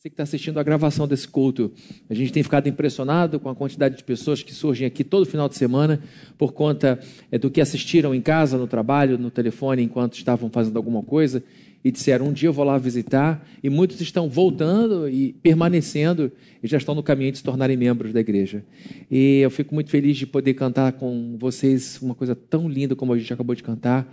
Você que está assistindo a gravação desse culto, a gente tem ficado impressionado com a quantidade de pessoas que surgem aqui todo final de semana por conta é, do que assistiram em casa, no trabalho, no telefone, enquanto estavam fazendo alguma coisa e disseram: Um dia eu vou lá visitar. E muitos estão voltando e permanecendo e já estão no caminho de se tornarem membros da igreja. E eu fico muito feliz de poder cantar com vocês uma coisa tão linda como a gente acabou de cantar.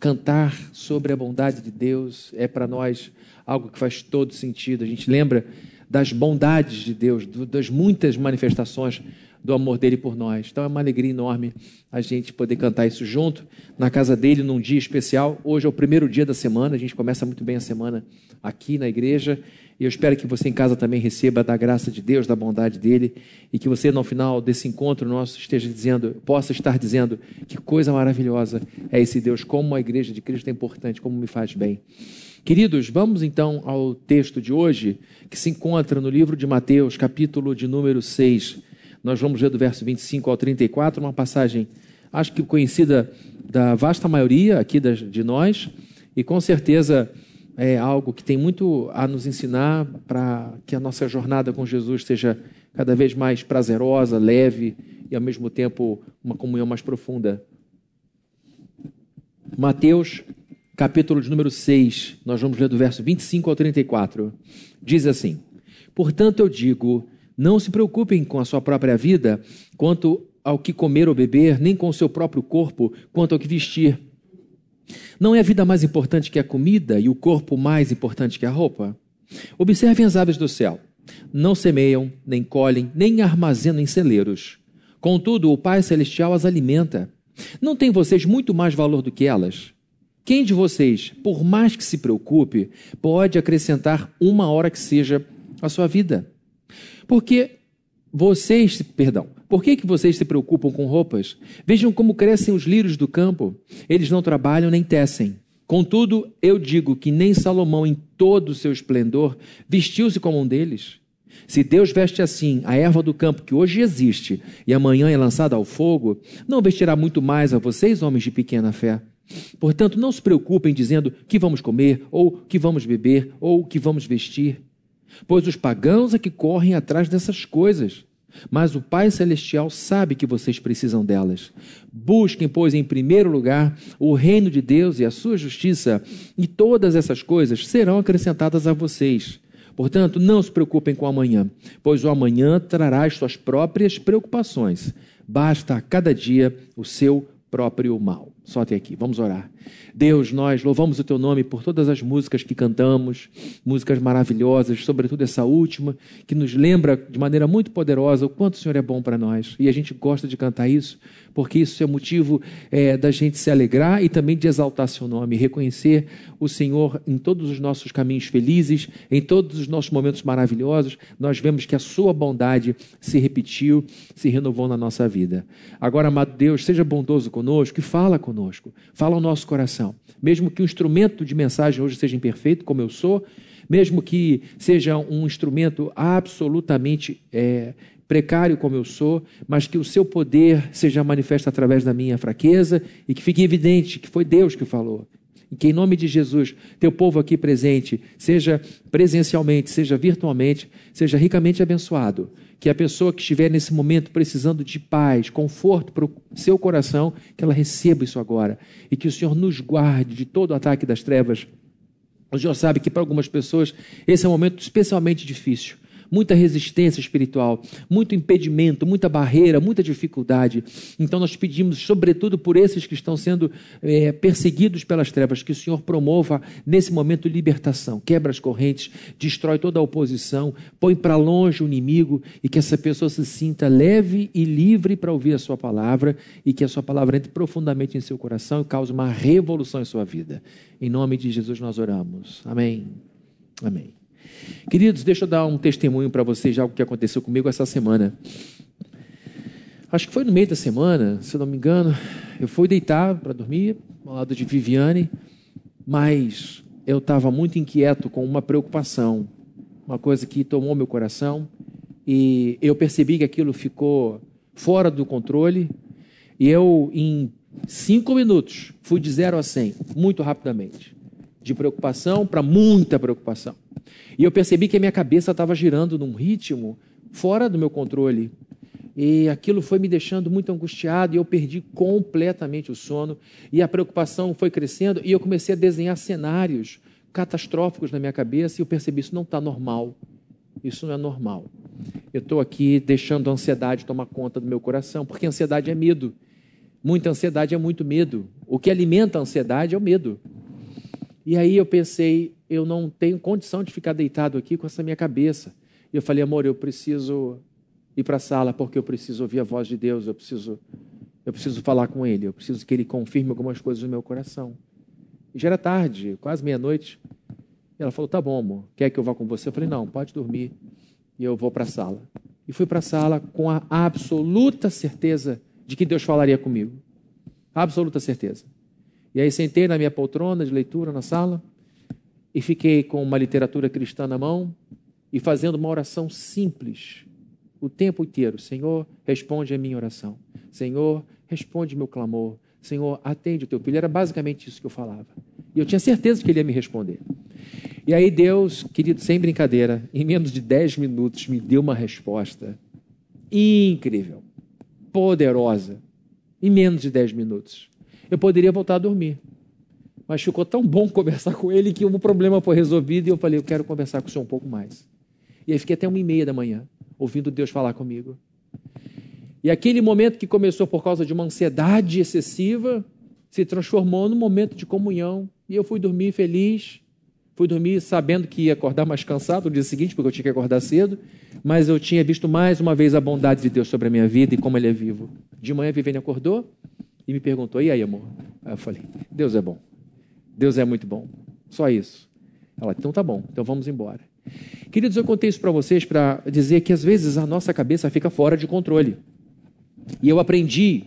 Cantar sobre a bondade de Deus é para nós algo que faz todo sentido. A gente lembra das bondades de Deus, das muitas manifestações do amor dele por nós. Então é uma alegria enorme a gente poder cantar isso junto na casa dele num dia especial. Hoje é o primeiro dia da semana, a gente começa muito bem a semana aqui na igreja. E eu espero que você em casa também receba da graça de Deus, da bondade dele, e que você no final desse encontro nosso esteja dizendo, possa estar dizendo que coisa maravilhosa é esse Deus, como a igreja de Cristo é importante, como me faz bem. Queridos, vamos então ao texto de hoje, que se encontra no livro de Mateus, capítulo de número 6. Nós vamos ler do verso 25 ao 34, uma passagem, acho que conhecida da vasta maioria aqui de nós, e com certeza é algo que tem muito a nos ensinar para que a nossa jornada com Jesus seja cada vez mais prazerosa, leve e ao mesmo tempo uma comunhão mais profunda. Mateus capítulo de número 6, nós vamos ler do verso 25 ao 34. Diz assim: Portanto, eu digo, não se preocupem com a sua própria vida, quanto ao que comer ou beber, nem com o seu próprio corpo, quanto ao que vestir. Não é a vida mais importante que a comida e o corpo mais importante que a roupa? Observem as aves do céu. Não semeiam, nem colhem, nem armazenam em celeiros. Contudo, o Pai Celestial as alimenta. Não têm vocês muito mais valor do que elas? Quem de vocês, por mais que se preocupe, pode acrescentar uma hora que seja à sua vida? Porque vocês, perdão, por que, que vocês se preocupam com roupas? Vejam como crescem os lírios do campo. Eles não trabalham nem tecem. Contudo, eu digo que nem Salomão, em todo o seu esplendor, vestiu-se como um deles. Se Deus veste assim a erva do campo que hoje existe e amanhã é lançada ao fogo, não vestirá muito mais a vocês, homens de pequena fé. Portanto, não se preocupem dizendo que vamos comer, ou que vamos beber, ou que vamos vestir, pois os pagãos é que correm atrás dessas coisas. Mas o Pai Celestial sabe que vocês precisam delas. Busquem, pois, em primeiro lugar o reino de Deus e a sua justiça, e todas essas coisas serão acrescentadas a vocês. Portanto, não se preocupem com o amanhã, pois o amanhã trará as suas próprias preocupações. Basta a cada dia o seu próprio mal. Só até aqui, vamos orar. Deus, nós louvamos o teu nome por todas as músicas que cantamos, músicas maravilhosas, sobretudo essa última, que nos lembra de maneira muito poderosa o quanto o Senhor é bom para nós. E a gente gosta de cantar isso, porque isso é motivo é, da gente se alegrar e também de exaltar seu nome, reconhecer o Senhor em todos os nossos caminhos felizes, em todos os nossos momentos maravilhosos. Nós vemos que a sua bondade se repetiu, se renovou na nossa vida. Agora, amado Deus, seja bondoso conosco e fala conosco, fala ao nosso coração. Mesmo que o instrumento de mensagem hoje seja imperfeito, como eu sou, mesmo que seja um instrumento absolutamente é, precário como eu sou, mas que o seu poder seja manifesto através da minha fraqueza e que fique evidente que foi Deus que falou. E que em nome de Jesus, teu povo aqui presente, seja presencialmente, seja virtualmente, seja ricamente abençoado. Que a pessoa que estiver nesse momento precisando de paz, conforto para o seu coração, que ela receba isso agora. E que o Senhor nos guarde de todo o ataque das trevas. O Senhor sabe que para algumas pessoas esse é um momento especialmente difícil muita resistência espiritual, muito impedimento, muita barreira, muita dificuldade. Então nós pedimos, sobretudo por esses que estão sendo é, perseguidos pelas trevas, que o Senhor promova nesse momento libertação, quebra as correntes, destrói toda a oposição, põe para longe o inimigo e que essa pessoa se sinta leve e livre para ouvir a sua palavra e que a sua palavra entre profundamente em seu coração e cause uma revolução em sua vida. Em nome de Jesus nós oramos. Amém. Amém. Queridos, deixa eu dar um testemunho para vocês de algo que aconteceu comigo essa semana. Acho que foi no meio da semana, se eu não me engano. Eu fui deitar para dormir ao lado de Viviane, mas eu estava muito inquieto com uma preocupação, uma coisa que tomou meu coração e eu percebi que aquilo ficou fora do controle e eu, em cinco minutos, fui de zero a cem, muito rapidamente de preocupação para muita preocupação. E eu percebi que a minha cabeça estava girando num ritmo fora do meu controle. E aquilo foi me deixando muito angustiado e eu perdi completamente o sono. E a preocupação foi crescendo e eu comecei a desenhar cenários catastróficos na minha cabeça e eu percebi isso não está normal. Isso não é normal. Eu estou aqui deixando a ansiedade tomar conta do meu coração, porque ansiedade é medo. Muita ansiedade é muito medo. O que alimenta a ansiedade é o medo. E aí eu pensei, eu não tenho condição de ficar deitado aqui com essa minha cabeça. E eu falei, amor, eu preciso ir para a sala porque eu preciso ouvir a voz de Deus, eu preciso, eu preciso falar com Ele, eu preciso que Ele confirme algumas coisas no meu coração. E já era tarde, quase meia-noite. E ela falou, tá bom, amor, quer que eu vá com você? Eu falei, não, pode dormir. E eu vou para a sala. E fui para a sala com a absoluta certeza de que Deus falaria comigo. Absoluta certeza. E aí sentei na minha poltrona de leitura na sala e fiquei com uma literatura cristã na mão e fazendo uma oração simples o tempo inteiro. Senhor, responde a minha oração. Senhor, responde meu clamor. Senhor, atende o teu filho. Era basicamente isso que eu falava. E eu tinha certeza que ele ia me responder. E aí Deus, querido, sem brincadeira, em menos de 10 minutos me deu uma resposta incrível, poderosa, em menos de 10 minutos eu poderia voltar a dormir. Mas ficou tão bom conversar com ele que o problema foi resolvido e eu falei, eu quero conversar com o senhor um pouco mais. E aí fiquei até uma e meia da manhã, ouvindo Deus falar comigo. E aquele momento que começou por causa de uma ansiedade excessiva, se transformou num momento de comunhão. E eu fui dormir feliz, fui dormir sabendo que ia acordar mais cansado no dia seguinte, porque eu tinha que acordar cedo, mas eu tinha visto mais uma vez a bondade de Deus sobre a minha vida e como Ele é vivo. De manhã, Viviane acordou, e me perguntou: e aí, amor? Aí eu falei: Deus é bom. Deus é muito bom. Só isso. Ela, então tá bom, então vamos embora. Queridos, eu contei isso para vocês para dizer que às vezes a nossa cabeça fica fora de controle. E eu aprendi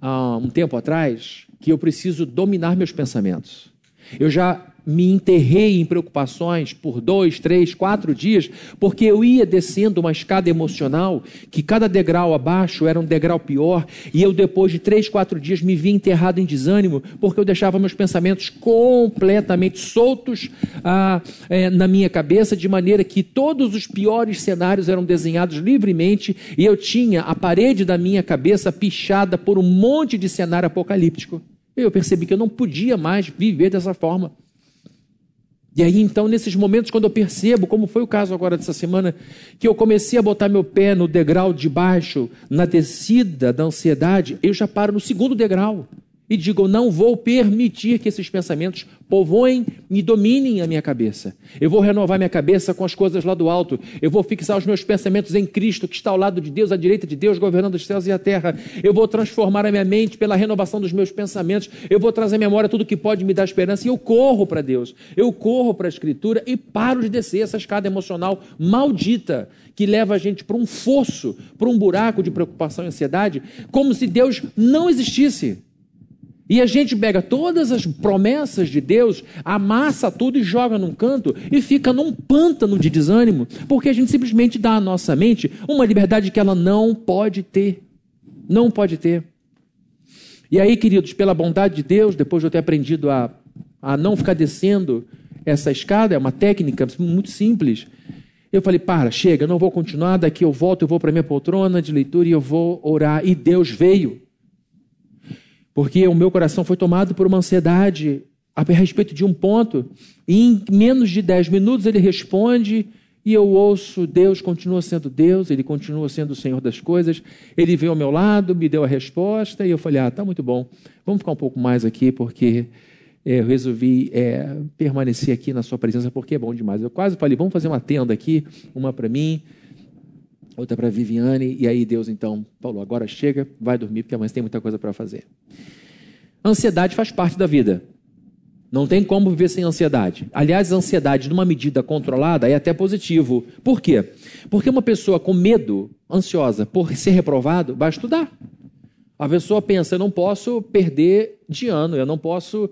há um tempo atrás que eu preciso dominar meus pensamentos. Eu já me enterrei em preocupações por dois, três, quatro dias, porque eu ia descendo uma escada emocional que cada degrau abaixo era um degrau pior, e eu depois de três, quatro dias me vi enterrado em desânimo, porque eu deixava meus pensamentos completamente soltos ah, é, na minha cabeça, de maneira que todos os piores cenários eram desenhados livremente, e eu tinha a parede da minha cabeça pichada por um monte de cenário apocalíptico. Eu percebi que eu não podia mais viver dessa forma. E aí, então, nesses momentos, quando eu percebo, como foi o caso agora dessa semana, que eu comecei a botar meu pé no degrau de baixo, na descida da ansiedade, eu já paro no segundo degrau e digo: não vou permitir que esses pensamentos povoem e dominem a minha cabeça. Eu vou renovar minha cabeça com as coisas lá do alto. Eu vou fixar os meus pensamentos em Cristo, que está ao lado de Deus, à direita de Deus, governando os céus e a terra. Eu vou transformar a minha mente pela renovação dos meus pensamentos. Eu vou trazer à memória tudo que pode me dar esperança. E eu corro para Deus. Eu corro para a Escritura e paro de descer essa escada emocional maldita que leva a gente para um fosso, para um buraco de preocupação e ansiedade, como se Deus não existisse. E a gente pega todas as promessas de Deus, amassa tudo e joga num canto e fica num pântano de desânimo, porque a gente simplesmente dá à nossa mente uma liberdade que ela não pode ter. Não pode ter. E aí, queridos, pela bondade de Deus, depois de eu ter aprendido a, a não ficar descendo essa escada, é uma técnica muito simples. Eu falei, para, chega, não vou continuar, daqui eu volto, eu vou para minha poltrona de leitura e eu vou orar. E Deus veio porque o meu coração foi tomado por uma ansiedade a respeito de um ponto, e em menos de dez minutos ele responde, e eu ouço: Deus continua sendo Deus, Ele continua sendo o Senhor das coisas. Ele veio ao meu lado, me deu a resposta, e eu falei: Ah, tá muito bom, vamos ficar um pouco mais aqui, porque é, eu resolvi é, permanecer aqui na Sua presença, porque é bom demais. Eu quase falei: Vamos fazer uma tenda aqui, uma para mim outra para Viviane, e aí Deus então falou: agora chega, vai dormir, porque amanhã tem muita coisa para fazer. Ansiedade faz parte da vida. Não tem como viver sem ansiedade. Aliás, a ansiedade, numa medida controlada, é até positivo. Por quê? Porque uma pessoa com medo, ansiosa por ser reprovado, vai estudar. A pessoa pensa: eu não posso perder de ano, eu não posso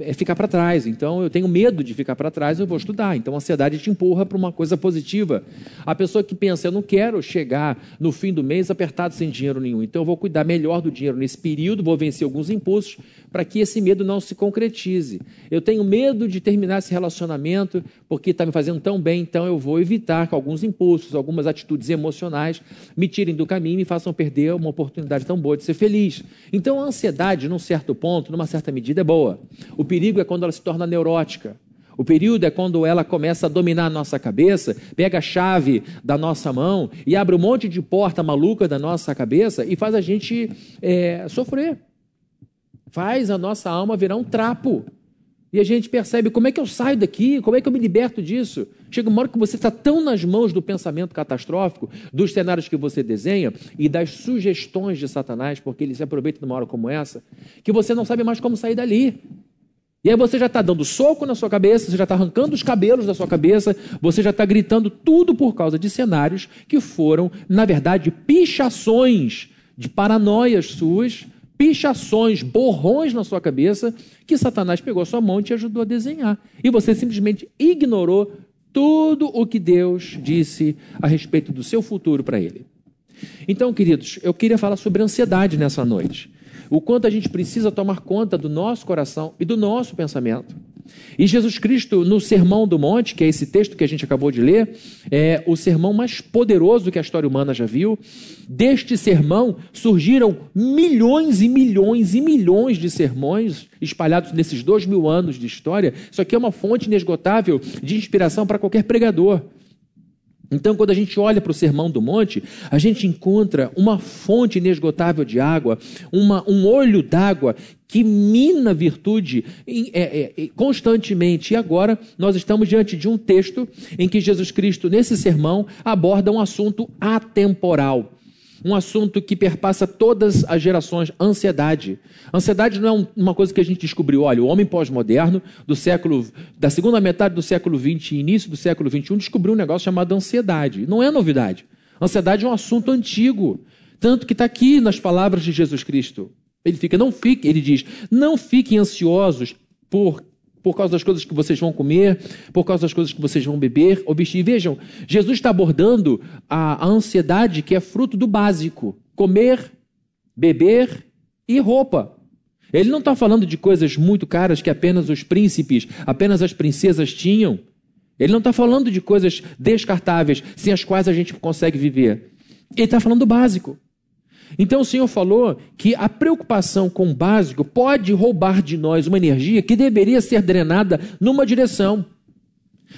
é, ficar para trás. Então, eu tenho medo de ficar para trás, eu vou estudar. Então, a ansiedade te empurra para uma coisa positiva. A pessoa que pensa, eu não quero chegar no fim do mês apertado sem dinheiro nenhum, então eu vou cuidar melhor do dinheiro nesse período, vou vencer alguns impulsos para que esse medo não se concretize. Eu tenho medo de terminar esse relacionamento porque está me fazendo tão bem, então eu vou evitar que alguns impulsos, algumas atitudes emocionais me tirem do caminho e me façam perder uma oportunidade tão boa de ser feliz. Então, a ansiedade, num certo ponto, numa certa medida, é boa. O perigo é quando ela se torna neurótica. O período é quando ela começa a dominar a nossa cabeça, pega a chave da nossa mão e abre um monte de porta maluca da nossa cabeça e faz a gente é, sofrer. Faz a nossa alma virar um trapo. E a gente percebe como é que eu saio daqui, como é que eu me liberto disso. Chega uma hora que você está tão nas mãos do pensamento catastrófico, dos cenários que você desenha e das sugestões de Satanás, porque ele se aproveita numa hora como essa, que você não sabe mais como sair dali. E aí você já está dando soco na sua cabeça, você já está arrancando os cabelos da sua cabeça, você já está gritando tudo por causa de cenários que foram, na verdade, pichações de paranoias suas, pichações, borrões na sua cabeça, que Satanás pegou a sua mão e te ajudou a desenhar. E você simplesmente ignorou tudo o que Deus disse a respeito do seu futuro para ele. Então, queridos, eu queria falar sobre ansiedade nessa noite o quanto a gente precisa tomar conta do nosso coração e do nosso pensamento. E Jesus Cristo, no Sermão do Monte, que é esse texto que a gente acabou de ler, é o sermão mais poderoso que a história humana já viu. Deste sermão surgiram milhões e milhões e milhões de sermões espalhados nesses dois mil anos de história. Isso aqui é uma fonte inesgotável de inspiração para qualquer pregador. Então, quando a gente olha para o Sermão do Monte, a gente encontra uma fonte inesgotável de água, uma, um olho d'água que mina virtude é, é, é, constantemente. E agora nós estamos diante de um texto em que Jesus Cristo, nesse sermão, aborda um assunto atemporal um assunto que perpassa todas as gerações, ansiedade. Ansiedade não é uma coisa que a gente descobriu. Olha, o homem pós-moderno do século, da segunda metade do século XX e início do século XXI descobriu um negócio chamado ansiedade. Não é novidade. Ansiedade é um assunto antigo, tanto que está aqui nas palavras de Jesus Cristo. Ele fica, não fique, ele diz, não fiquem ansiosos por por causa das coisas que vocês vão comer, por causa das coisas que vocês vão beber ou vestir. Vejam, Jesus está abordando a, a ansiedade que é fruto do básico: comer, beber e roupa. Ele não está falando de coisas muito caras que apenas os príncipes, apenas as princesas tinham. Ele não está falando de coisas descartáveis, sem as quais a gente consegue viver. Ele está falando do básico. Então o Senhor falou que a preocupação com o básico pode roubar de nós uma energia que deveria ser drenada numa direção.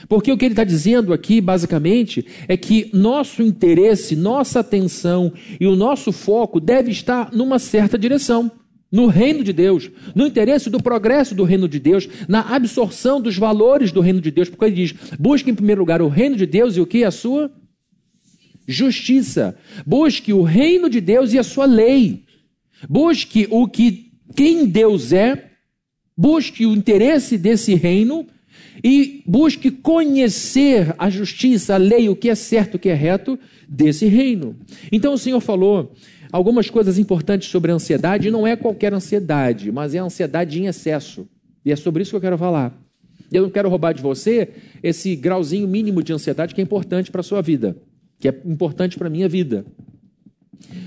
Porque o que ele está dizendo aqui, basicamente, é que nosso interesse, nossa atenção e o nosso foco deve estar numa certa direção. No reino de Deus, no interesse do progresso do reino de Deus, na absorção dos valores do reino de Deus, porque ele diz: busque em primeiro lugar o reino de Deus e o que? A sua justiça. Busque o reino de Deus e a sua lei. Busque o que quem Deus é, busque o interesse desse reino e busque conhecer a justiça, a lei, o que é certo, o que é reto desse reino. Então o Senhor falou algumas coisas importantes sobre a ansiedade, não é qualquer ansiedade, mas é a ansiedade em excesso. E é sobre isso que eu quero falar. Eu não quero roubar de você esse grauzinho mínimo de ansiedade que é importante para a sua vida que é importante para a minha vida.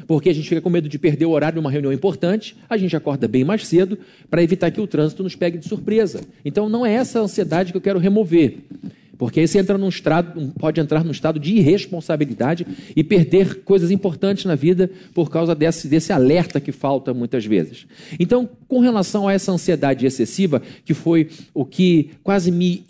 Porque a gente fica com medo de perder o horário de uma reunião importante, a gente acorda bem mais cedo para evitar que o trânsito nos pegue de surpresa. Então não é essa ansiedade que eu quero remover. Porque aí você entra num estado, pode entrar num estado de irresponsabilidade e perder coisas importantes na vida por causa desse, desse alerta que falta muitas vezes. Então, com relação a essa ansiedade excessiva, que foi o que quase me,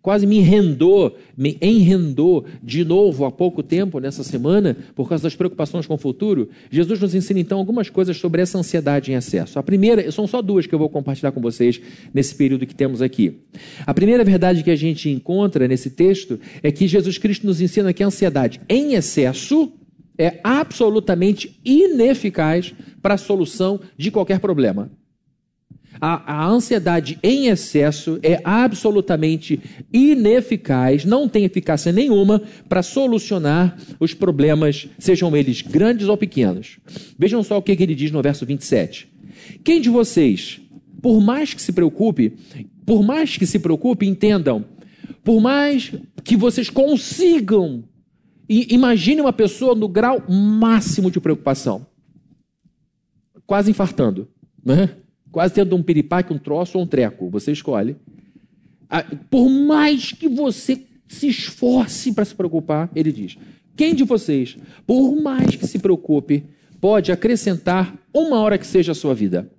quase me enrendou, me enrendou de novo há pouco tempo, nessa semana, por causa das preocupações com o futuro, Jesus nos ensina então algumas coisas sobre essa ansiedade em excesso. A primeira, são só duas que eu vou compartilhar com vocês nesse período que temos aqui. A primeira verdade que a gente encontra nesse texto é que Jesus Cristo nos ensina que a ansiedade em excesso é absolutamente ineficaz para a solução de qualquer problema. A, a, ansiedade em excesso é absolutamente ineficaz, não tem eficácia nenhuma para solucionar os problemas, sejam eles grandes ou pequenos. Vejam só o que, que ele diz no verso 27. Quem de vocês, por mais que se preocupe, por mais que se preocupe, entendam, por mais que vocês consigam, imagine uma pessoa no grau máximo de preocupação, quase infartando, né? quase tendo um piripaque, um troço ou um treco, você escolhe. Por mais que você se esforce para se preocupar, ele diz: quem de vocês, por mais que se preocupe, pode acrescentar uma hora que seja a sua vida?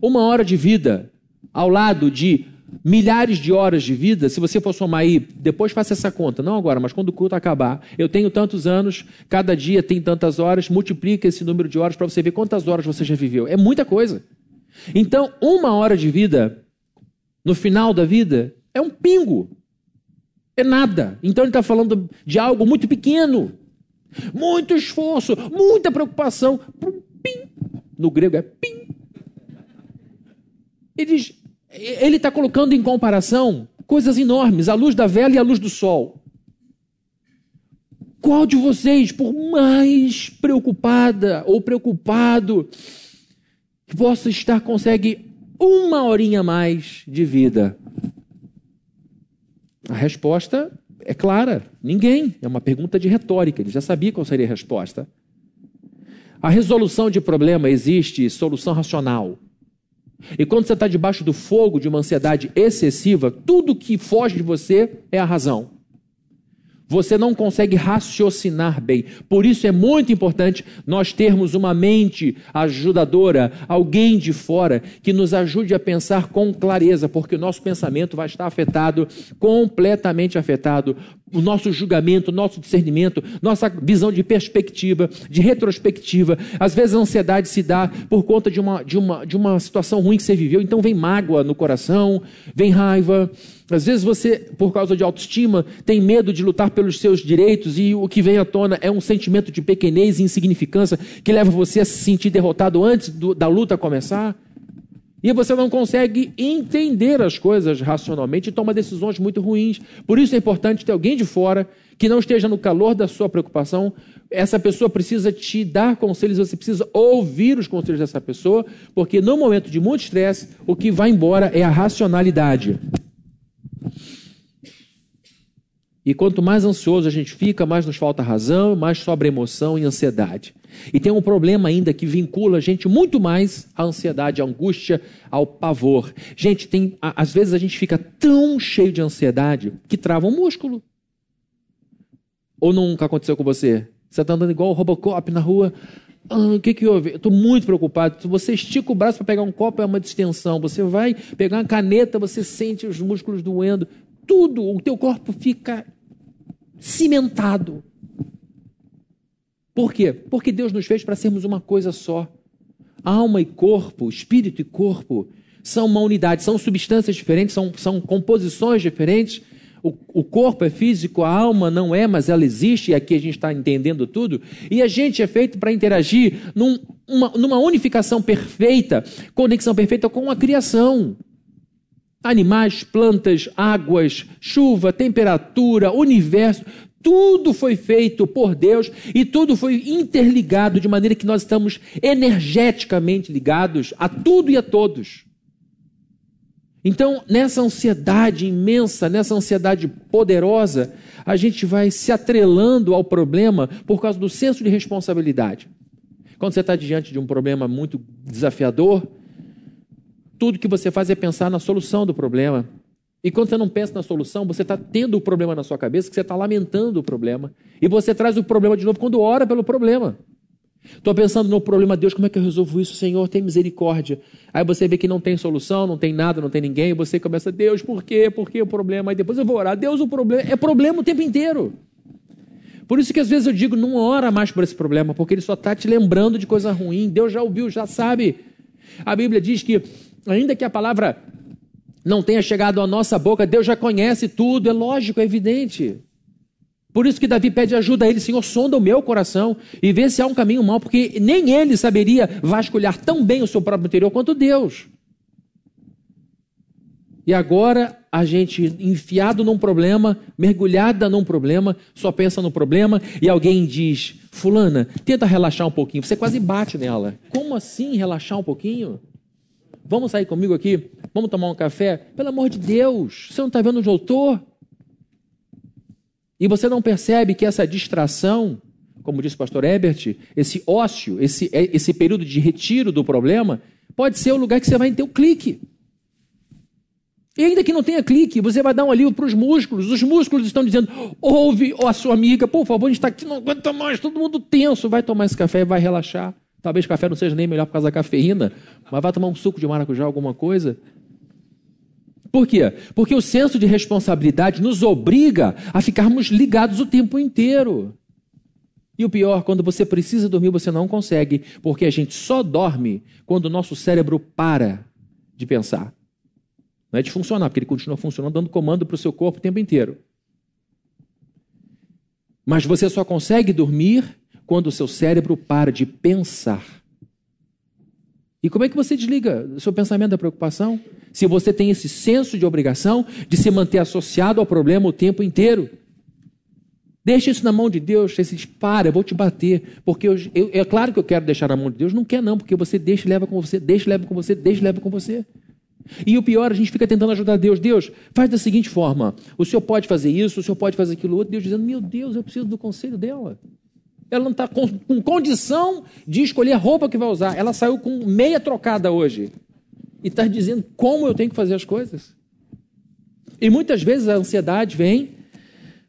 Uma hora de vida ao lado de milhares de horas de vida, se você for somar aí, depois faça essa conta, não agora, mas quando o culto acabar, eu tenho tantos anos, cada dia tem tantas horas, multiplica esse número de horas para você ver quantas horas você já viveu. É muita coisa. Então, uma hora de vida, no final da vida, é um pingo. É nada. Então ele está falando de algo muito pequeno. Muito esforço, muita preocupação. Pim. No grego é pim. Ele diz, ele está colocando em comparação coisas enormes, a luz da vela e a luz do sol. Qual de vocês, por mais preocupada ou preocupado que possa estar, consegue uma horinha mais de vida? A resposta é clara: ninguém. É uma pergunta de retórica, ele já sabia qual seria a resposta. A resolução de problema existe solução racional. E quando você está debaixo do fogo de uma ansiedade excessiva, tudo que foge de você é a razão. Você não consegue raciocinar bem. Por isso é muito importante nós termos uma mente ajudadora, alguém de fora que nos ajude a pensar com clareza, porque o nosso pensamento vai estar afetado, completamente afetado. O nosso julgamento, nosso discernimento, nossa visão de perspectiva, de retrospectiva. Às vezes a ansiedade se dá por conta de uma, de uma, de uma situação ruim que você viveu, então vem mágoa no coração, vem raiva às vezes você, por causa de autoestima, tem medo de lutar pelos seus direitos e o que vem à tona é um sentimento de pequenez e insignificância que leva você a se sentir derrotado antes do, da luta começar. E você não consegue entender as coisas racionalmente e toma decisões muito ruins. Por isso é importante ter alguém de fora que não esteja no calor da sua preocupação. Essa pessoa precisa te dar conselhos, você precisa ouvir os conselhos dessa pessoa, porque no momento de muito estresse, o que vai embora é a racionalidade. E quanto mais ansioso a gente fica, mais nos falta razão, mais sobra emoção e ansiedade. E tem um problema ainda que vincula a gente muito mais à ansiedade, à angústia, ao pavor. Gente, tem, às vezes a gente fica tão cheio de ansiedade que trava um músculo. Ou nunca aconteceu com você? Você está andando igual o Robocop na rua. O que, que houve? Estou muito preocupado. Você estica o braço para pegar um copo, é uma distensão. Você vai pegar uma caneta, você sente os músculos doendo tudo, o teu corpo fica cimentado. Por quê? Porque Deus nos fez para sermos uma coisa só. Alma e corpo, espírito e corpo são uma unidade, são substâncias diferentes, são, são composições diferentes. O, o, corpo é físico, a alma não é, mas ela existe, e aqui a gente está entendendo tudo. E a gente é feito para interagir num, uma, numa unificação perfeita, conexão perfeita com a criação. Animais, plantas, águas, chuva, temperatura, universo, tudo foi feito por Deus e tudo foi interligado de maneira que nós estamos energeticamente ligados a tudo e a todos. Então, nessa ansiedade imensa, nessa ansiedade poderosa, a gente vai se atrelando ao problema por causa do senso de responsabilidade. Quando você está diante de um problema muito desafiador, tudo que você faz é pensar na solução do problema. E quando você não pensa na solução, você está tendo o problema na sua cabeça, que você está lamentando o problema. E você traz o problema de novo quando ora pelo problema. Estou pensando no problema, Deus, como é que eu resolvo isso? Senhor, tem misericórdia. Aí você vê que não tem solução, não tem nada, não tem ninguém, você começa, Deus, por quê? Por que o problema? Aí depois eu vou orar, Deus, o problema é problema o tempo inteiro. Por isso que às vezes eu digo, não ora mais por esse problema, porque ele só está te lembrando de coisa ruim. Deus já ouviu, já sabe. A Bíblia diz que ainda que a palavra não tenha chegado à nossa boca, Deus já conhece tudo, é lógico, é evidente. Por isso que Davi pede ajuda a ele, Senhor, sonda o meu coração e vê se há um caminho mau, porque nem ele saberia vasculhar tão bem o seu próprio interior quanto Deus. E agora a gente enfiado num problema, mergulhada num problema, só pensa no problema e alguém diz: Fulana, tenta relaxar um pouquinho. Você quase bate nela. Como assim relaxar um pouquinho? Vamos sair comigo aqui? Vamos tomar um café? Pelo amor de Deus, você não está vendo eu estou? E você não percebe que essa distração, como disse o pastor Ebert, esse ócio, esse, esse período de retiro do problema, pode ser o lugar que você vai ter o clique. E ainda que não tenha clique, você vai dar um alívio para os músculos. Os músculos estão dizendo: ouve a sua amiga, por favor, a gente está aqui, não aguenta mais, todo mundo tenso. Vai tomar esse café vai relaxar. Talvez café não seja nem melhor por causa da cafeína, mas vai tomar um suco de maracujá, alguma coisa. Por quê? Porque o senso de responsabilidade nos obriga a ficarmos ligados o tempo inteiro. E o pior, quando você precisa dormir, você não consegue, porque a gente só dorme quando o nosso cérebro para de pensar. Não é de funcionar, porque ele continua funcionando, dando comando para o seu corpo o tempo inteiro. Mas você só consegue dormir quando o seu cérebro para de pensar. E como é que você desliga o seu pensamento da preocupação? Se você tem esse senso de obrigação de se manter associado ao problema o tempo inteiro. Deixa isso na mão de Deus. Você diz, para, eu vou te bater. Porque eu, eu, é claro que eu quero deixar na mão de Deus. Não quer, não, porque você deixa e leva com você, deixa e leva com você, deixa e leva com você. E o pior, a gente fica tentando ajudar Deus. Deus, faz da seguinte forma: o senhor pode fazer isso, o senhor pode fazer aquilo outro. Deus dizendo, meu Deus, eu preciso do conselho dela. Ela não está com, com condição de escolher a roupa que vai usar. Ela saiu com meia trocada hoje. E está dizendo como eu tenho que fazer as coisas. E muitas vezes a ansiedade vem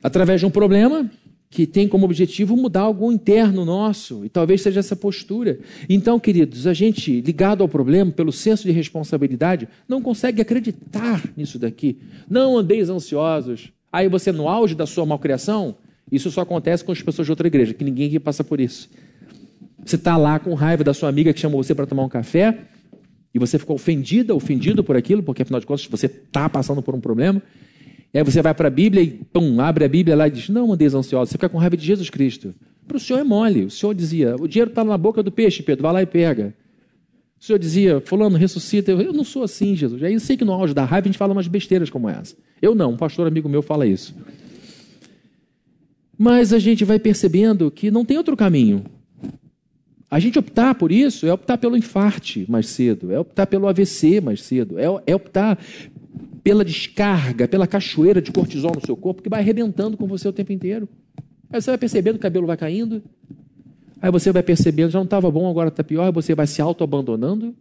através de um problema que tem como objetivo mudar algo interno nosso, e talvez seja essa postura. Então, queridos, a gente, ligado ao problema, pelo senso de responsabilidade, não consegue acreditar nisso daqui. Não andeis ansiosos. Aí você, no auge da sua malcriação, isso só acontece com as pessoas de outra igreja, que ninguém aqui passa por isso. Você está lá com raiva da sua amiga que chamou você para tomar um café, e você ficou ofendida, ofendido por aquilo, porque afinal de contas você está passando por um problema, e aí você vai para a Bíblia e pum, abre a Bíblia lá e diz: Não andeis ansiosos, você fica com raiva de Jesus Cristo. Para o Senhor é mole. O Senhor dizia: O dinheiro está na boca do peixe, Pedro, vai lá e pega. O Senhor dizia: Fulano, ressuscita. Eu não sou assim, Jesus. Aí eu sei que no auge da raiva a gente fala umas besteiras como essa. Eu não, um pastor amigo meu fala isso. Mas a gente vai percebendo que não tem outro caminho. A gente optar por isso é optar pelo infarte mais cedo, é optar pelo AVC mais cedo, é, é optar pela descarga, pela cachoeira de cortisol no seu corpo que vai arrebentando com você o tempo inteiro. Aí você vai percebendo que o cabelo vai caindo, aí você vai percebendo, já não estava bom, agora está pior, aí você vai se auto-abandonando.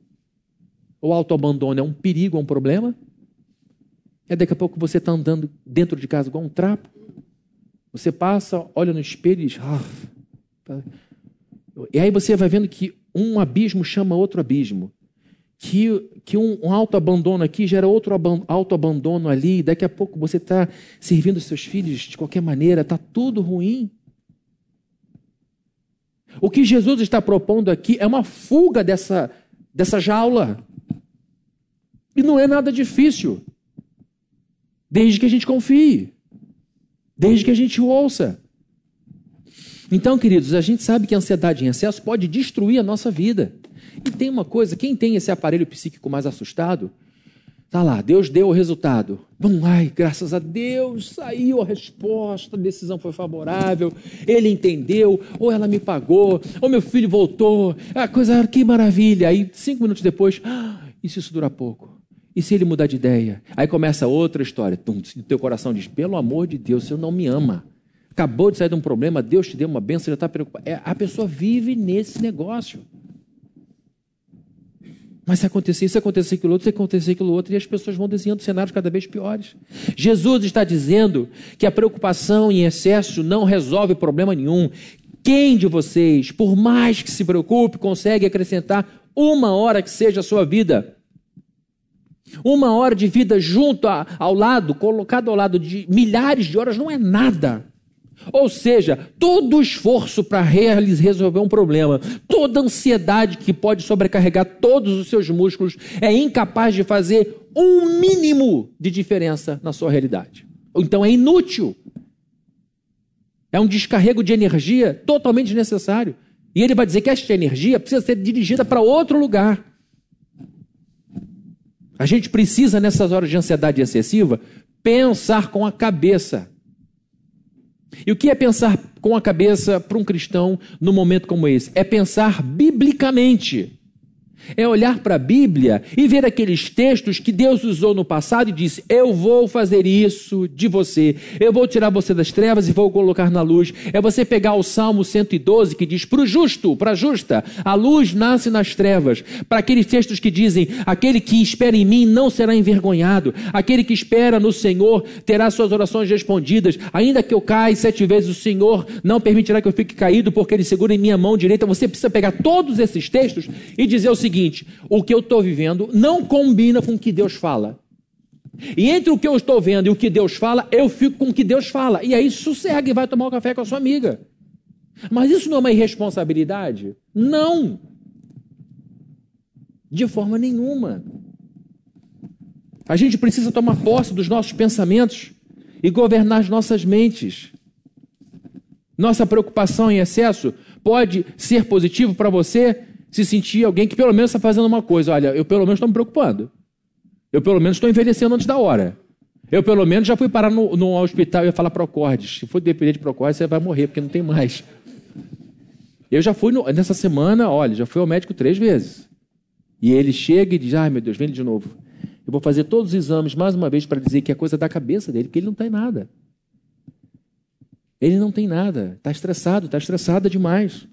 O auto-abandono é um perigo, é um problema. É daqui a pouco você está andando dentro de casa igual um trapo. Você passa, olha no espelho e diz. Ah, tá. E aí você vai vendo que um abismo chama outro abismo que, que um, um autoabandono aqui gera outro autoabandono ali, daqui a pouco você está servindo seus filhos de qualquer maneira, está tudo ruim. O que Jesus está propondo aqui é uma fuga dessa, dessa jaula. E não é nada difícil, desde que a gente confie, desde que a gente ouça. Então, queridos, a gente sabe que a ansiedade em excesso pode destruir a nossa vida. E tem uma coisa, quem tem esse aparelho psíquico mais assustado, tá lá, Deus deu o resultado. Bom, ai, graças a Deus, saiu a resposta, a decisão foi favorável, ele entendeu, ou ela me pagou, ou meu filho voltou, a coisa, que maravilha. Aí, cinco minutos depois, ah, se isso durar pouco? E se ele mudar de ideia? Aí começa outra história. Tum, teu coração diz: pelo amor de Deus, você não me ama. Acabou de sair de um problema, Deus te deu uma benção, já está preocupado. É, a pessoa vive nesse negócio. Mas se acontecer isso, se acontecer aquilo outro, se acontecer aquilo outro, e as pessoas vão desenhando cenários cada vez piores. Jesus está dizendo que a preocupação em excesso não resolve problema nenhum. Quem de vocês, por mais que se preocupe, consegue acrescentar uma hora que seja a sua vida? Uma hora de vida junto a, ao lado, colocado ao lado de milhares de horas, não é nada. Ou seja, todo esforço para resolver um problema, toda ansiedade que pode sobrecarregar todos os seus músculos é incapaz de fazer um mínimo de diferença na sua realidade. Então é inútil. É um descarrego de energia totalmente desnecessário. E ele vai dizer que esta energia precisa ser dirigida para outro lugar. A gente precisa, nessas horas de ansiedade excessiva, pensar com a cabeça. E o que é pensar com a cabeça para um cristão num momento como esse? É pensar biblicamente. É olhar para a Bíblia e ver aqueles textos que Deus usou no passado e disse: Eu vou fazer isso de você. Eu vou tirar você das trevas e vou colocar na luz. É você pegar o Salmo 112 que diz: Para o justo, para a justa, a luz nasce nas trevas. Para aqueles textos que dizem: Aquele que espera em mim não será envergonhado. Aquele que espera no Senhor terá suas orações respondidas. Ainda que eu caia sete vezes, o Senhor não permitirá que eu fique caído, porque Ele segura em minha mão direita. Você precisa pegar todos esses textos e dizer o seguinte seguinte: o que eu estou vivendo não combina com o que Deus fala. E entre o que eu estou vendo e o que Deus fala, eu fico com o que Deus fala. E aí sossega e vai tomar um café com a sua amiga. Mas isso não é uma irresponsabilidade? Não! De forma nenhuma. A gente precisa tomar posse dos nossos pensamentos e governar as nossas mentes. Nossa preocupação em excesso pode ser positivo para você se sentir alguém que pelo menos está fazendo uma coisa. Olha, eu pelo menos estou me preocupando. Eu pelo menos estou envelhecendo antes da hora. Eu pelo menos já fui parar no, no hospital e ia falar Procordes. Se for depender de Procordes, você vai morrer, porque não tem mais. Eu já fui no, nessa semana, olha, já fui ao médico três vezes. E ele chega e diz: ai meu Deus, vem de novo. Eu vou fazer todos os exames mais uma vez para dizer que é coisa da cabeça dele, porque ele não tem nada. Ele não tem nada. Está estressado, está estressada demais.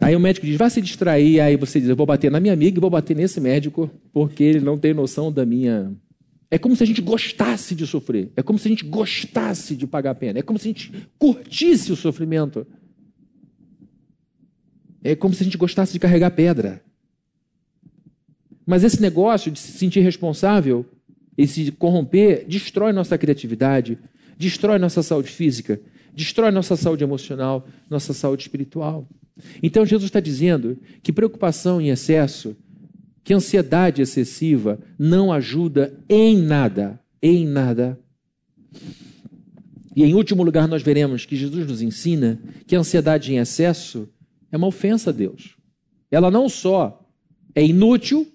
Aí o médico diz, vai se distrair. Aí você diz, eu vou bater na minha amiga e vou bater nesse médico, porque ele não tem noção da minha. É como se a gente gostasse de sofrer. É como se a gente gostasse de pagar a pena. É como se a gente curtisse o sofrimento. É como se a gente gostasse de carregar pedra. Mas esse negócio de se sentir responsável e se corromper destrói nossa criatividade, destrói nossa saúde física, destrói nossa saúde emocional, nossa saúde espiritual. Então Jesus está dizendo que preocupação em excesso, que ansiedade excessiva não ajuda em nada, em nada. E em último lugar, nós veremos que Jesus nos ensina que a ansiedade em excesso é uma ofensa a Deus. Ela não só é inútil,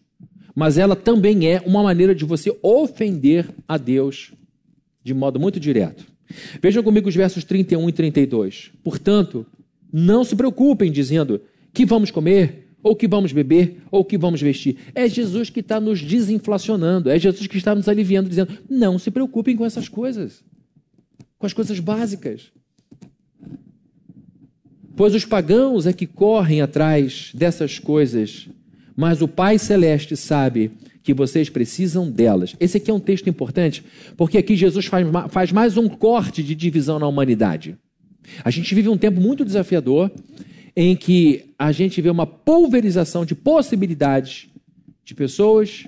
mas ela também é uma maneira de você ofender a Deus de modo muito direto. Vejam comigo os versos 31 e 32. Portanto, não se preocupem dizendo que vamos comer, ou que vamos beber, ou que vamos vestir. É Jesus que está nos desinflacionando, é Jesus que está nos aliviando, dizendo: não se preocupem com essas coisas, com as coisas básicas. Pois os pagãos é que correm atrás dessas coisas, mas o Pai Celeste sabe que vocês precisam delas. Esse aqui é um texto importante, porque aqui Jesus faz, faz mais um corte de divisão na humanidade. A gente vive um tempo muito desafiador em que a gente vê uma pulverização de possibilidades de pessoas,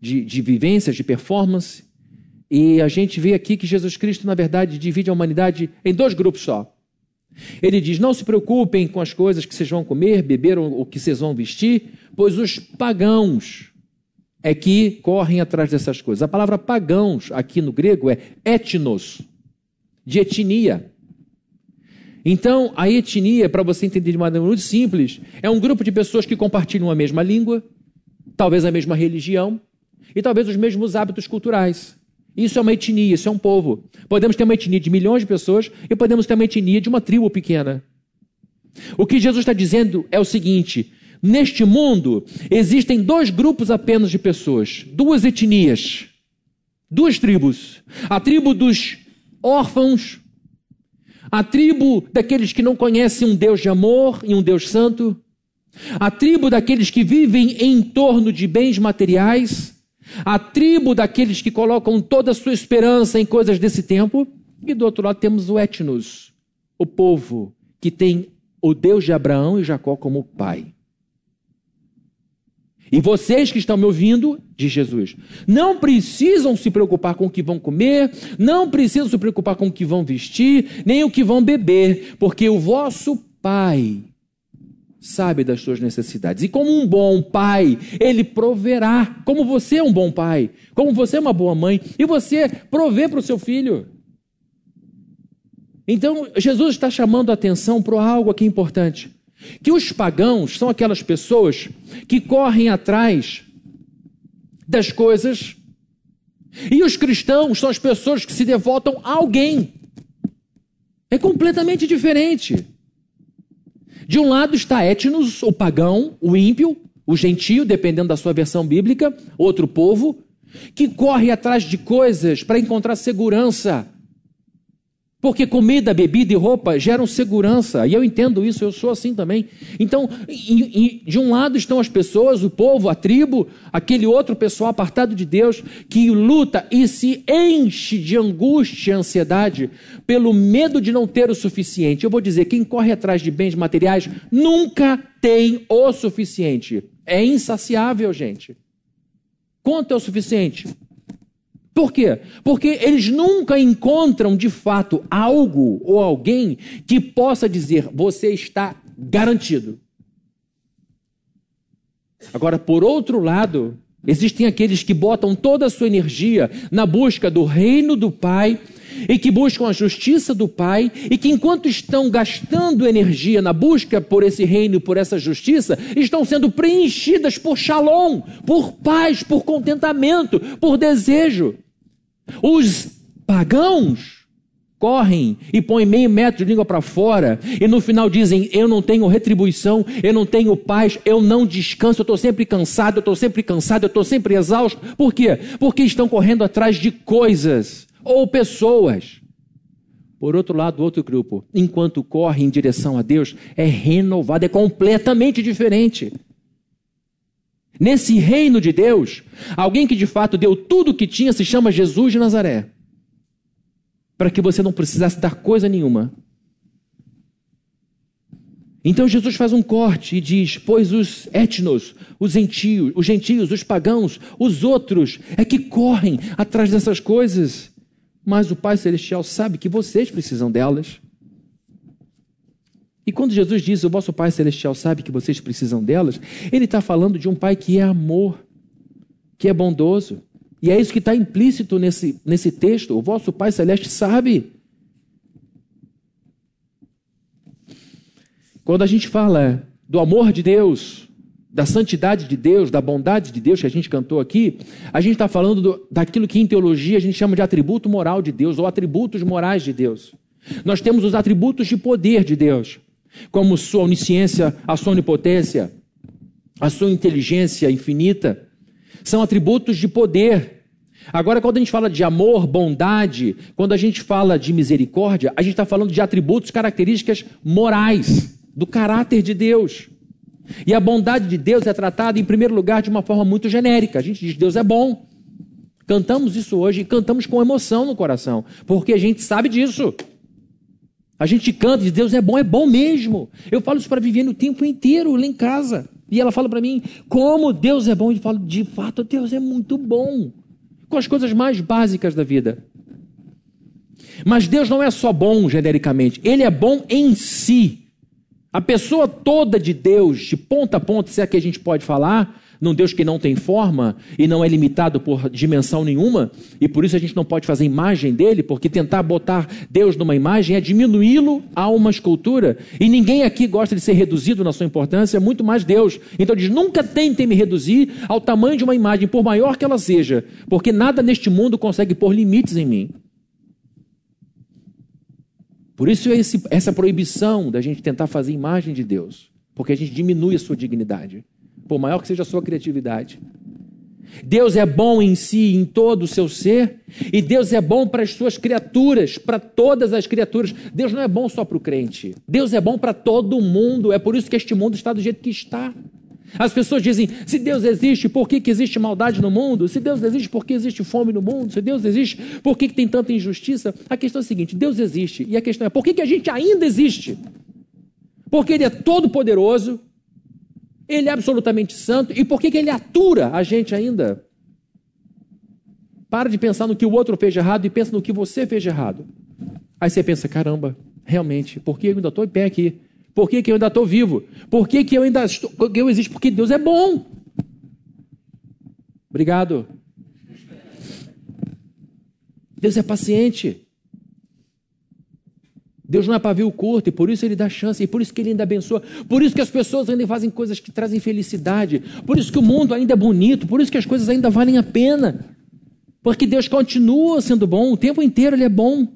de, de vivências, de performance. E a gente vê aqui que Jesus Cristo, na verdade, divide a humanidade em dois grupos só. Ele diz: Não se preocupem com as coisas que vocês vão comer, beber ou que vocês vão vestir, pois os pagãos é que correm atrás dessas coisas. A palavra pagãos aqui no grego é etnos, de etnia. Então, a etnia, para você entender de maneira muito simples, é um grupo de pessoas que compartilham a mesma língua, talvez a mesma religião e talvez os mesmos hábitos culturais. Isso é uma etnia, isso é um povo. Podemos ter uma etnia de milhões de pessoas e podemos ter uma etnia de uma tribo pequena. O que Jesus está dizendo é o seguinte: neste mundo existem dois grupos apenas de pessoas, duas etnias, duas tribos. A tribo dos órfãos a tribo daqueles que não conhecem um Deus de amor e um Deus santo, a tribo daqueles que vivem em torno de bens materiais, a tribo daqueles que colocam toda a sua esperança em coisas desse tempo, e do outro lado temos o etnos, o povo que tem o Deus de Abraão e Jacó como pai. E vocês que estão me ouvindo, diz Jesus, não precisam se preocupar com o que vão comer, não precisam se preocupar com o que vão vestir, nem o que vão beber, porque o vosso Pai sabe das suas necessidades. E como um bom pai, ele proverá. Como você é um bom pai, como você é uma boa mãe, e você provê para o seu filho. Então, Jesus está chamando a atenção para algo aqui importante. Que os pagãos são aquelas pessoas que correm atrás das coisas. E os cristãos são as pessoas que se devotam a alguém. É completamente diferente. De um lado está etnos, o pagão, o ímpio, o gentio, dependendo da sua versão bíblica, outro povo, que corre atrás de coisas para encontrar segurança, porque comida, bebida e roupa geram segurança, e eu entendo isso, eu sou assim também. Então, de um lado estão as pessoas, o povo, a tribo, aquele outro pessoal apartado de Deus, que luta e se enche de angústia e ansiedade pelo medo de não ter o suficiente. Eu vou dizer: quem corre atrás de bens materiais nunca tem o suficiente. É insaciável, gente. Quanto é o suficiente? Por quê? Porque eles nunca encontram de fato algo ou alguém que possa dizer: você está garantido. Agora, por outro lado, existem aqueles que botam toda a sua energia na busca do reino do Pai e que buscam a justiça do Pai e que, enquanto estão gastando energia na busca por esse reino e por essa justiça, estão sendo preenchidas por shalom, por paz, por contentamento, por desejo. Os pagãos correm e põem meio metro de língua para fora e no final dizem: Eu não tenho retribuição, eu não tenho paz, eu não descanso, eu estou sempre cansado, eu estou sempre cansado, eu estou sempre exausto. Por quê? Porque estão correndo atrás de coisas ou pessoas. Por outro lado, outro grupo, enquanto corre em direção a Deus, é renovado, é completamente diferente. Nesse reino de Deus, alguém que de fato deu tudo o que tinha se chama Jesus de Nazaré. Para que você não precisasse dar coisa nenhuma. Então Jesus faz um corte e diz: Pois os etnos, os gentios, os gentios, os pagãos, os outros, é que correm atrás dessas coisas. Mas o Pai Celestial sabe que vocês precisam delas. E quando Jesus diz, o vosso Pai Celestial sabe que vocês precisam delas, ele está falando de um Pai que é amor, que é bondoso. E é isso que está implícito nesse, nesse texto. O vosso Pai Celeste sabe. Quando a gente fala do amor de Deus, da santidade de Deus, da bondade de Deus que a gente cantou aqui, a gente está falando do, daquilo que em teologia a gente chama de atributo moral de Deus ou atributos morais de Deus. Nós temos os atributos de poder de Deus como sua onisciência, a sua onipotência, a sua inteligência infinita, são atributos de poder. Agora, quando a gente fala de amor, bondade, quando a gente fala de misericórdia, a gente está falando de atributos, características morais, do caráter de Deus. E a bondade de Deus é tratada, em primeiro lugar, de uma forma muito genérica. A gente diz: Deus é bom. Cantamos isso hoje e cantamos com emoção no coração, porque a gente sabe disso. A gente canta e diz, Deus é bom, é bom mesmo. Eu falo isso para Viviane o tempo inteiro lá em casa. E ela fala para mim, como Deus é bom. E eu falo, de fato, Deus é muito bom. Com as coisas mais básicas da vida. Mas Deus não é só bom genericamente, Ele é bom em si. A pessoa toda de Deus, de ponta a ponta, se é que a gente pode falar, num Deus que não tem forma e não é limitado por dimensão nenhuma, e por isso a gente não pode fazer imagem dele, porque tentar botar Deus numa imagem é diminuí-lo a uma escultura. E ninguém aqui gosta de ser reduzido na sua importância, muito mais Deus. Então diz: nunca tentem me reduzir ao tamanho de uma imagem, por maior que ela seja, porque nada neste mundo consegue pôr limites em mim. Por isso esse, essa proibição da gente tentar fazer imagem de Deus, porque a gente diminui a sua dignidade por maior que seja a sua criatividade. Deus é bom em si, em todo o seu ser, e Deus é bom para as suas criaturas, para todas as criaturas. Deus não é bom só para o crente, Deus é bom para todo mundo. É por isso que este mundo está do jeito que está. As pessoas dizem: se Deus existe, por que, que existe maldade no mundo? Se Deus existe, por que existe fome no mundo? Se Deus existe, por que, que tem tanta injustiça? A questão é a seguinte: Deus existe, e a questão é por que, que a gente ainda existe? Porque Ele é todo-poderoso, ele é absolutamente santo. E por que, que ele atura a gente ainda? Para de pensar no que o outro fez errado e pensa no que você fez errado. Aí você pensa, caramba, realmente, por que eu ainda estou em pé aqui? Por que, que eu ainda estou vivo? Por que, que eu ainda estou, eu existo? Porque Deus é bom. Obrigado. Deus é paciente. Deus não é pavio curto e por isso ele dá chance, e por isso que ele ainda abençoa, por isso que as pessoas ainda fazem coisas que trazem felicidade, por isso que o mundo ainda é bonito, por isso que as coisas ainda valem a pena. Porque Deus continua sendo bom, o tempo inteiro ele é bom.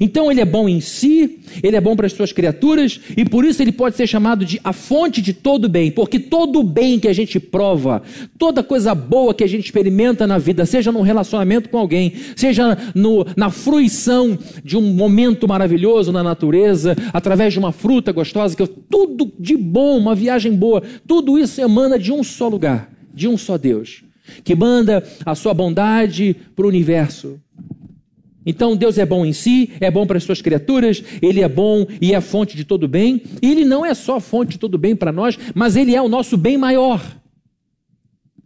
Então ele é bom em si, ele é bom para as suas criaturas e por isso ele pode ser chamado de a fonte de todo bem, porque todo bem que a gente prova, toda coisa boa que a gente experimenta na vida, seja num relacionamento com alguém, seja no, na fruição de um momento maravilhoso na natureza, através de uma fruta gostosa, que tudo de bom, uma viagem boa, tudo isso emana de um só lugar, de um só Deus, que manda a sua bondade para o universo. Então Deus é bom em si, é bom para as suas criaturas, Ele é bom e é fonte de todo bem. E Ele não é só fonte de todo bem para nós, mas Ele é o nosso bem maior.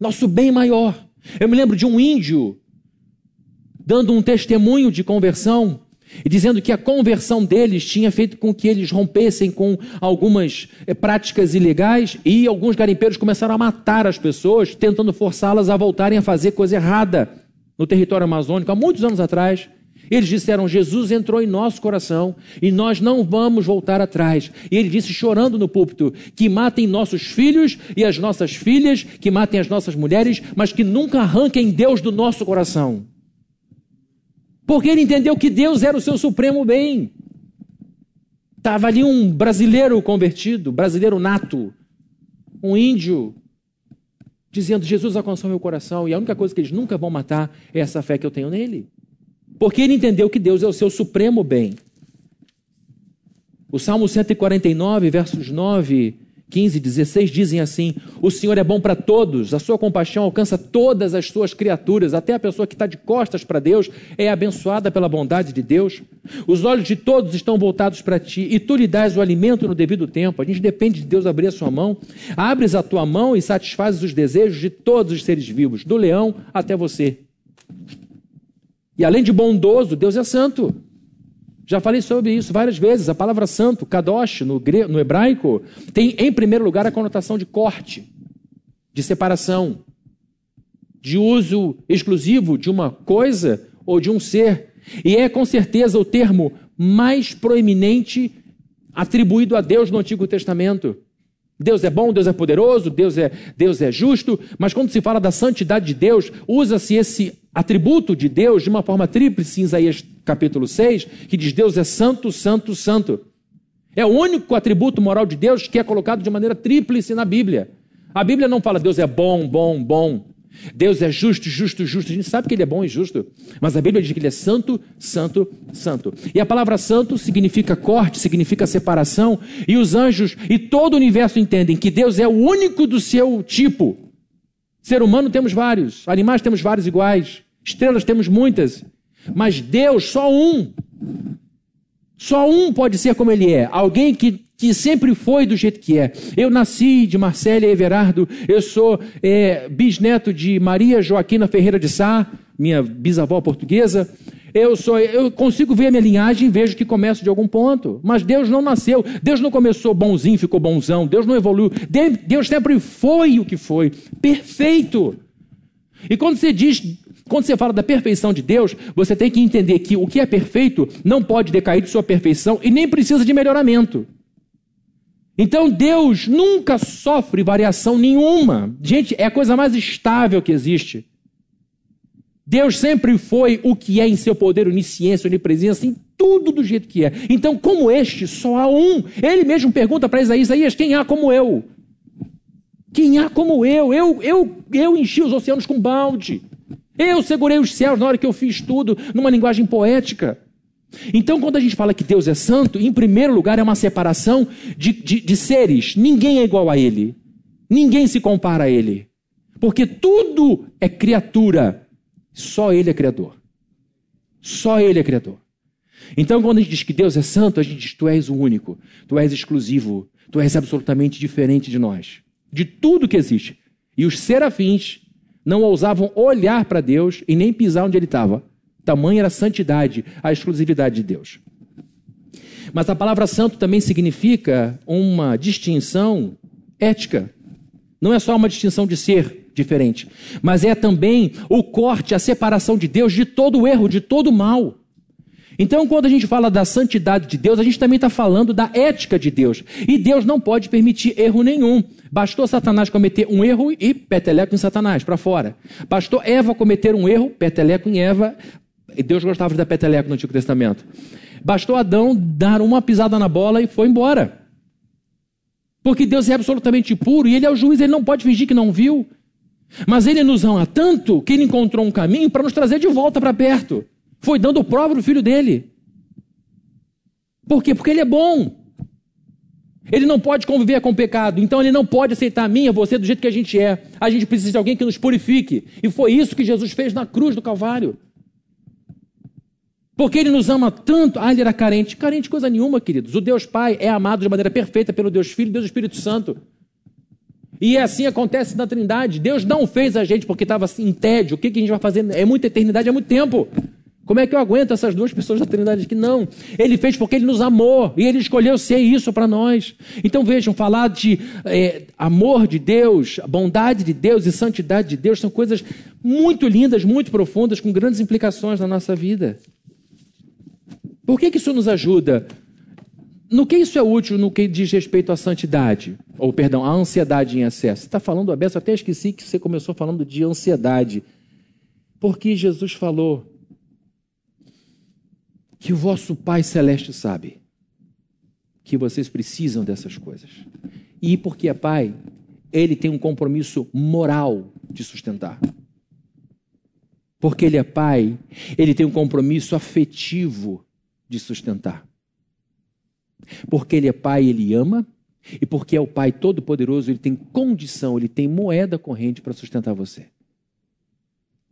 Nosso bem maior. Eu me lembro de um índio dando um testemunho de conversão e dizendo que a conversão deles tinha feito com que eles rompessem com algumas eh, práticas ilegais e alguns garimpeiros começaram a matar as pessoas, tentando forçá-las a voltarem a fazer coisa errada no território amazônico há muitos anos atrás. Eles disseram: Jesus entrou em nosso coração e nós não vamos voltar atrás. E ele disse, chorando no púlpito: que matem nossos filhos e as nossas filhas, que matem as nossas mulheres, mas que nunca arranquem Deus do nosso coração. Porque ele entendeu que Deus era o seu supremo bem. Estava ali um brasileiro convertido, brasileiro nato, um índio, dizendo: Jesus alcançou meu coração e a única coisa que eles nunca vão matar é essa fé que eu tenho nele. Porque ele entendeu que Deus é o seu supremo bem. O Salmo 149, versos 9, 15 e 16 dizem assim: O Senhor é bom para todos, a sua compaixão alcança todas as suas criaturas, até a pessoa que está de costas para Deus é abençoada pela bondade de Deus. Os olhos de todos estão voltados para ti e tu lhe dás o alimento no devido tempo. A gente depende de Deus abrir a sua mão. Abres a tua mão e satisfazes os desejos de todos os seres vivos, do leão até você. E além de bondoso, Deus é santo. Já falei sobre isso várias vezes. A palavra santo, kadosh, no, no hebraico, tem em primeiro lugar a conotação de corte, de separação, de uso exclusivo de uma coisa ou de um ser. E é com certeza o termo mais proeminente atribuído a Deus no Antigo Testamento. Deus é bom, Deus é poderoso, Deus é, Deus é justo, mas quando se fala da santidade de Deus, usa-se esse atributo de Deus de uma forma tríplice em Isaías capítulo 6, que diz Deus é santo, santo, santo. É o único atributo moral de Deus que é colocado de maneira tríplice na Bíblia. A Bíblia não fala Deus é bom, bom, bom. Deus é justo, justo, justo. A gente sabe que ele é bom e justo. Mas a Bíblia diz que ele é santo, santo, santo. E a palavra santo significa corte, significa separação. E os anjos e todo o universo entendem que Deus é o único do seu tipo. Ser humano temos vários, animais temos vários iguais, estrelas temos muitas. Mas Deus, só um. Só um pode ser como ele é. Alguém que que sempre foi do jeito que é. Eu nasci de Marcélia Everardo, eu sou é, bisneto de Maria Joaquina Ferreira de Sá, minha bisavó portuguesa. Eu sou, eu consigo ver a minha linhagem e vejo que começo de algum ponto. Mas Deus não nasceu, Deus não começou bonzinho, ficou bonzão, Deus não evoluiu. Deus sempre foi o que foi, perfeito. E quando você diz, quando você fala da perfeição de Deus, você tem que entender que o que é perfeito não pode decair de sua perfeição e nem precisa de melhoramento. Então Deus nunca sofre variação nenhuma. Gente, é a coisa mais estável que existe. Deus sempre foi o que é em seu poder, onisciência, onipresença, em tudo do jeito que é. Então, como este, só há um. Ele mesmo pergunta para Isaías: quem há como eu? Quem há como eu? Eu, eu, eu enchi os oceanos com balde. Eu segurei os céus na hora que eu fiz tudo, numa linguagem poética. Então, quando a gente fala que Deus é santo, em primeiro lugar é uma separação de, de, de seres. Ninguém é igual a Ele. Ninguém se compara a Ele. Porque tudo é criatura. Só Ele é criador. Só Ele é criador. Então, quando a gente diz que Deus é santo, a gente diz: Tu és o único, Tu és exclusivo, Tu és absolutamente diferente de nós, de tudo que existe. E os serafins não ousavam olhar para Deus e nem pisar onde Ele estava. Tamanha era a santidade, a exclusividade de Deus. Mas a palavra santo também significa uma distinção ética. Não é só uma distinção de ser diferente, mas é também o corte, a separação de Deus de todo o erro, de todo o mal. Então, quando a gente fala da santidade de Deus, a gente também está falando da ética de Deus. E Deus não pode permitir erro nenhum. Bastou Satanás cometer um erro e peteleco em Satanás, para fora. Bastou Eva cometer um erro, peteleco em Eva. Deus gostava de dar peteleco no Antigo Testamento. Bastou Adão dar uma pisada na bola e foi embora. Porque Deus é absolutamente puro e Ele é o juiz, Ele não pode fingir que não viu. Mas Ele nos ama tanto que Ele encontrou um caminho para nos trazer de volta para perto. Foi dando prova do filho dele. Por quê? Porque ele é bom. Ele não pode conviver com o pecado, então ele não pode aceitar a mim, a você, do jeito que a gente é. A gente precisa de alguém que nos purifique. E foi isso que Jesus fez na cruz do Calvário. Porque ele nos ama tanto. Ah, ele era carente. Carente coisa nenhuma, queridos. O Deus Pai é amado de maneira perfeita pelo Deus Filho e Deus Espírito Santo. E assim acontece na Trindade. Deus não fez a gente porque estava assim, em tédio. O que, que a gente vai fazer? É muita eternidade, é muito tempo. Como é que eu aguento essas duas pessoas da Trindade aqui? Não. Ele fez porque ele nos amou e ele escolheu ser isso para nós. Então vejam, falar de é, amor de Deus, bondade de Deus e santidade de Deus são coisas muito lindas, muito profundas, com grandes implicações na nossa vida. Por que, que isso nos ajuda? No que isso é útil no que diz respeito à santidade? Ou, perdão, à ansiedade em excesso? Você está falando, Abesso, até esqueci que você começou falando de ansiedade. Porque Jesus falou que o vosso Pai Celeste sabe que vocês precisam dessas coisas. E porque é Pai, Ele tem um compromisso moral de sustentar. Porque Ele é Pai, Ele tem um compromisso afetivo de sustentar. Porque Ele é Pai, Ele ama. E porque é o Pai Todo-Poderoso, Ele tem condição, Ele tem moeda corrente para sustentar você.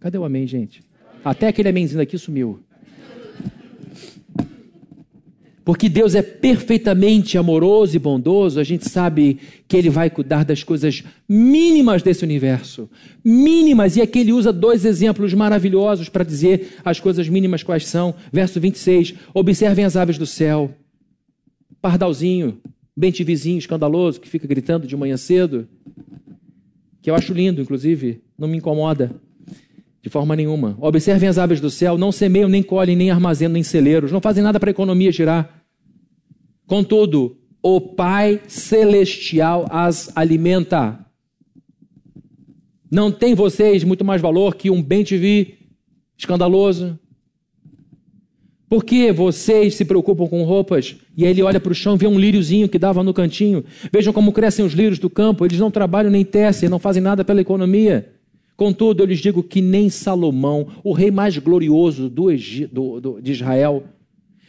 Cadê o amém, gente? Até aquele amenzinho aqui sumiu. Porque Deus é perfeitamente amoroso e bondoso, a gente sabe que Ele vai cuidar das coisas mínimas desse universo. Mínimas, e aqui Ele usa dois exemplos maravilhosos para dizer as coisas mínimas quais são. Verso 26: Observem as aves do céu. Pardalzinho, bentivizinho escandaloso, que fica gritando de manhã cedo, que eu acho lindo, inclusive, não me incomoda. De forma nenhuma. Observem as aves do céu, não semeiam, nem colhem, nem armazenam em celeiros, não fazem nada para a economia girar. Contudo, o Pai Celestial as alimenta. Não tem vocês muito mais valor que um bem-te-vi escandaloso? Por que vocês se preocupam com roupas? E aí ele olha para o chão e vê um líriozinho que dava no cantinho. Vejam como crescem os lírios do campo. Eles não trabalham nem tecem, não fazem nada pela economia. Contudo, eu lhes digo que nem Salomão, o rei mais glorioso do, do, do, de Israel,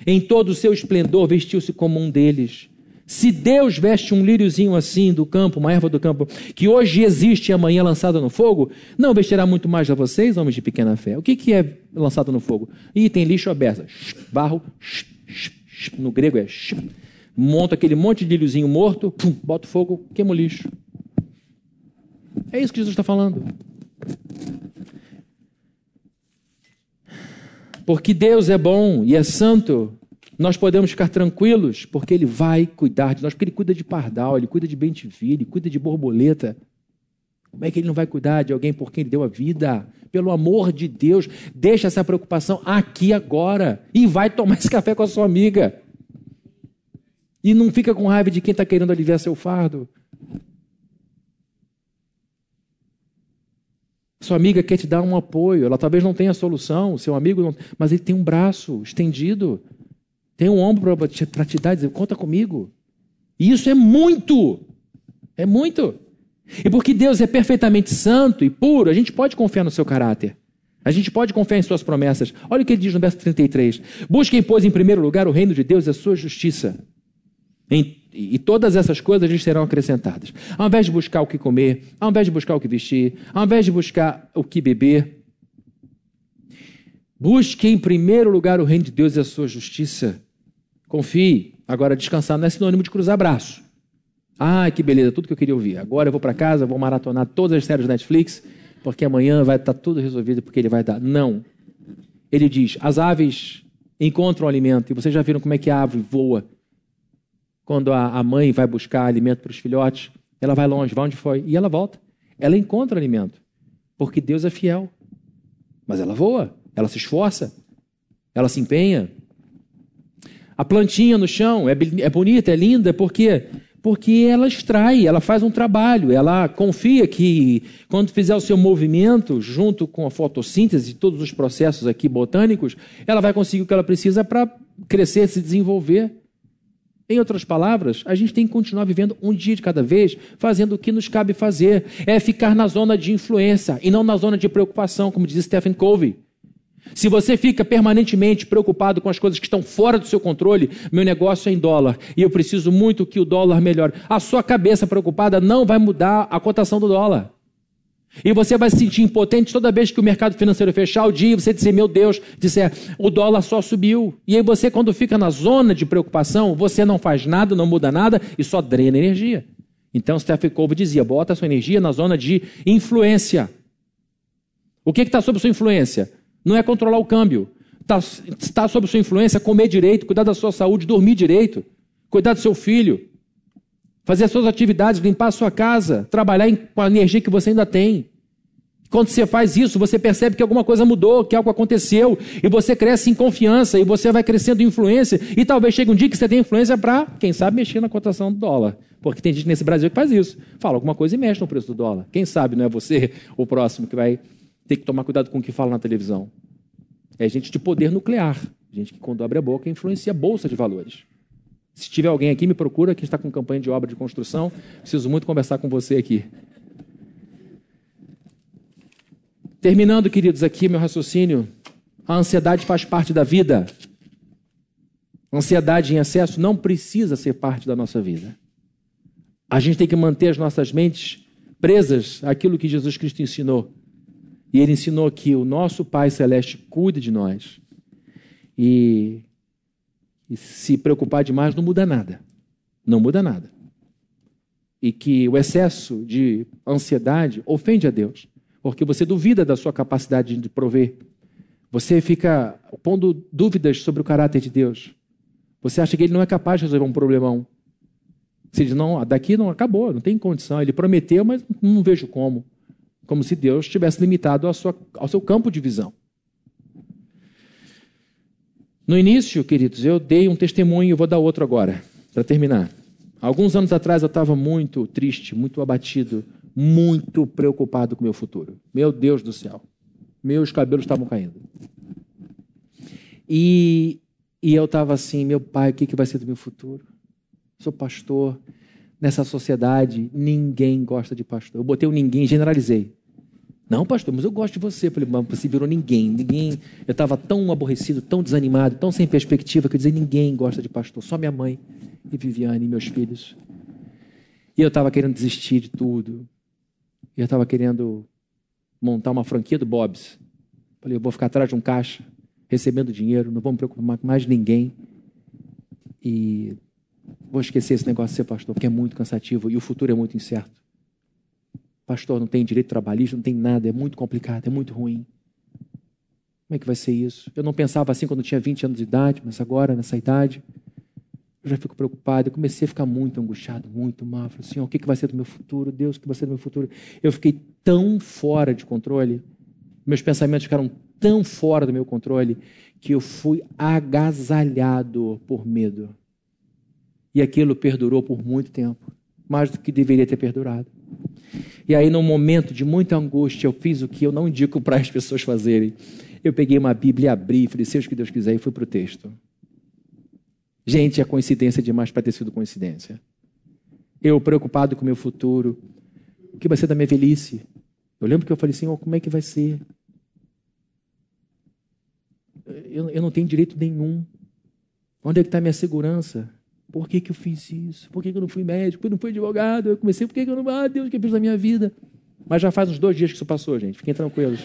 em todo o seu esplendor, vestiu-se como um deles. Se Deus veste um líriozinho assim do campo, uma erva do campo, que hoje existe e amanhã é lançada no fogo, não vestirá muito mais a vocês, homens de pequena fé. O que, que é lançado no fogo? E tem lixo aberto, barro, no grego é monta aquele monte de líriozinho morto, pum, bota fogo, queima o lixo. É isso que Jesus está falando. Porque Deus é bom e é santo, nós podemos ficar tranquilos, porque Ele vai cuidar de nós, porque Ele cuida de pardal, Ele cuida de bem-te-vi, Ele cuida de borboleta. Como é que Ele não vai cuidar de alguém por quem Ele deu a vida? Pelo amor de Deus, deixa essa preocupação aqui agora e vai tomar esse café com a sua amiga. E não fica com raiva de quem está querendo aliviar seu fardo. Sua amiga quer te dar um apoio, ela talvez não tenha solução, seu amigo não, mas ele tem um braço estendido, tem um ombro para te, te dar e dizer: conta comigo. E isso é muito, é muito. E porque Deus é perfeitamente santo e puro, a gente pode confiar no seu caráter. A gente pode confiar em suas promessas. Olha o que ele diz no verso 33. Busquem, pois, em primeiro lugar o reino de Deus e a sua justiça. Em e todas essas coisas lhes serão acrescentadas. Ao invés de buscar o que comer, ao invés de buscar o que vestir, ao invés de buscar o que beber, busque em primeiro lugar o reino de Deus e a sua justiça. Confie. Agora, descansar não é sinônimo de cruzar braço. Ah, que beleza, tudo que eu queria ouvir. Agora eu vou para casa, vou maratonar todas as séries do Netflix, porque amanhã vai estar tudo resolvido, porque ele vai dar. Não. Ele diz: as aves encontram alimento, e vocês já viram como é que a ave voa quando a, mãe vai buscar alimento para os filhotes, ela vai longe, vai onde foi, e ela volta. Ela encontra alimento, porque Deus é fiel. Mas ela voa, ela se esforça, ela se empenha. A plantinha no chão é, é bonita, é linda, por quê? Porque ela extrai, ela faz um trabalho, ela confia que quando fizer o seu movimento, junto com a fotossíntese e todos os processos aqui botânicos, ela vai conseguir o que ela precisa para crescer, se desenvolver. Em outras palavras, a gente tem que continuar vivendo um dia de cada vez, fazendo o que nos cabe fazer. É ficar na zona de influência e não na zona de preocupação, como diz Stephen Covey. Se você fica permanentemente preocupado com as coisas que estão fora do seu controle, meu negócio é em dólar e eu preciso muito que o dólar melhore. A sua cabeça preocupada não vai mudar a cotação do dólar. E você vai se sentir impotente toda vez que o mercado financeiro fechar o dia e você dizer, meu Deus, disser, o dólar só subiu. E aí você, quando fica na zona de preocupação, você não faz nada, não muda nada e só drena energia. Então, Stephen Covey dizia, bota a sua energia na zona de influência. O que está sob sua influência? Não é controlar o câmbio. Está tá sob sua influência comer direito, cuidar da sua saúde, dormir direito, cuidar do seu filho, fazer as suas atividades, limpar a sua casa, trabalhar com a energia que você ainda tem. Quando você faz isso, você percebe que alguma coisa mudou, que algo aconteceu, e você cresce em confiança, e você vai crescendo em influência, e talvez chegue um dia que você tenha influência para, quem sabe, mexer na cotação do dólar. Porque tem gente nesse Brasil que faz isso. Fala alguma coisa e mexe no preço do dólar. Quem sabe não é você o próximo que vai ter que tomar cuidado com o que fala na televisão. É gente de poder nuclear. Gente que, quando abre a boca, influencia a bolsa de valores. Se tiver alguém aqui, me procura, que está com campanha de obra de construção. Preciso muito conversar com você aqui. Terminando, queridos, aqui meu raciocínio. A ansiedade faz parte da vida. Ansiedade em excesso não precisa ser parte da nossa vida. A gente tem que manter as nossas mentes presas àquilo que Jesus Cristo ensinou. E ele ensinou que o nosso Pai Celeste cuida de nós. E e se preocupar demais não muda nada. Não muda nada. E que o excesso de ansiedade ofende a Deus, porque você duvida da sua capacidade de prover. Você fica pondo dúvidas sobre o caráter de Deus. Você acha que ele não é capaz de resolver um problemão. Você diz, não, daqui não acabou, não tem condição. Ele prometeu, mas não vejo como. Como se Deus tivesse limitado sua, ao seu campo de visão. No início, queridos, eu dei um testemunho vou dar outro agora, para terminar. Alguns anos atrás eu estava muito triste, muito abatido, muito preocupado com o meu futuro. Meu Deus do céu. Meus cabelos estavam caindo. E, e eu estava assim, meu pai, o que, que vai ser do meu futuro? Sou pastor. Nessa sociedade, ninguém gosta de pastor. Eu botei um ninguém, generalizei. Não, pastor, mas eu gosto de você. Eu falei, mas você virou ninguém. Ninguém. Eu estava tão aborrecido, tão desanimado, tão sem perspectiva, que eu dizia, ninguém gosta de pastor, só minha mãe e Viviane e meus filhos. E eu estava querendo desistir de tudo. E eu estava querendo montar uma franquia do Bob's. Falei, eu vou ficar atrás de um caixa, recebendo dinheiro, não vou me preocupar com mais ninguém. E vou esquecer esse negócio de ser pastor, porque é muito cansativo e o futuro é muito incerto. Pastor, não tem direito trabalhista, não tem nada, é muito complicado, é muito ruim. Como é que vai ser isso? Eu não pensava assim quando eu tinha 20 anos de idade, mas agora, nessa idade, eu já fico preocupado. Eu comecei a ficar muito angustiado, muito mal. Falei, Senhor, o que vai ser do meu futuro? Deus, o que vai ser do meu futuro? Eu fiquei tão fora de controle, meus pensamentos ficaram tão fora do meu controle, que eu fui agasalhado por medo. E aquilo perdurou por muito tempo mais do que deveria ter perdurado. E aí, num momento de muita angústia, eu fiz o que eu não indico para as pessoas fazerem. Eu peguei uma Bíblia, abri, falei, seja o que Deus quiser, e fui para o texto. Gente, é coincidência demais para ter sido coincidência. Eu preocupado com o meu futuro, o que vai ser da minha velhice? Eu lembro que eu falei assim, como é que vai ser? Eu, eu não tenho direito nenhum. Onde é que está a minha segurança? Por que, que eu fiz isso? Por que, que eu não fui médico? Por que eu não fui advogado? Eu comecei, por que, que eu não. Ah, Deus, o que eu fiz na minha vida? Mas já faz uns dois dias que isso passou, gente. Fiquem tranquilos.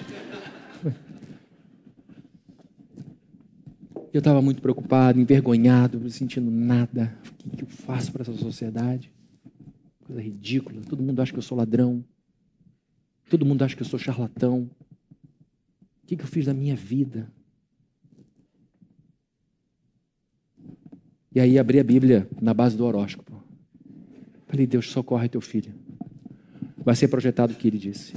Eu estava muito preocupado, envergonhado, não sentindo nada. O que, que eu faço para essa sociedade? Coisa ridícula. Todo mundo acha que eu sou ladrão. Todo mundo acha que eu sou charlatão. O que, que eu fiz da minha vida? E aí abri a Bíblia na base do horóscopo. Falei, Deus, socorre teu filho. Vai ser projetado o que ele disse.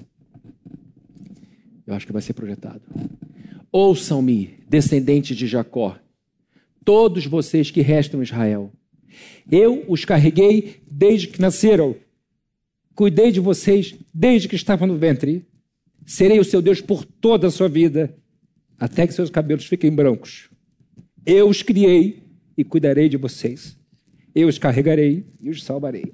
Eu acho que vai ser projetado. Ouçam-me, descendentes de Jacó, todos vocês que restam em Israel. Eu os carreguei desde que nasceram. Cuidei de vocês desde que estavam no ventre. Serei o seu Deus por toda a sua vida, até que seus cabelos fiquem brancos. Eu os criei e cuidarei de vocês. Eu os carregarei e os salvarei.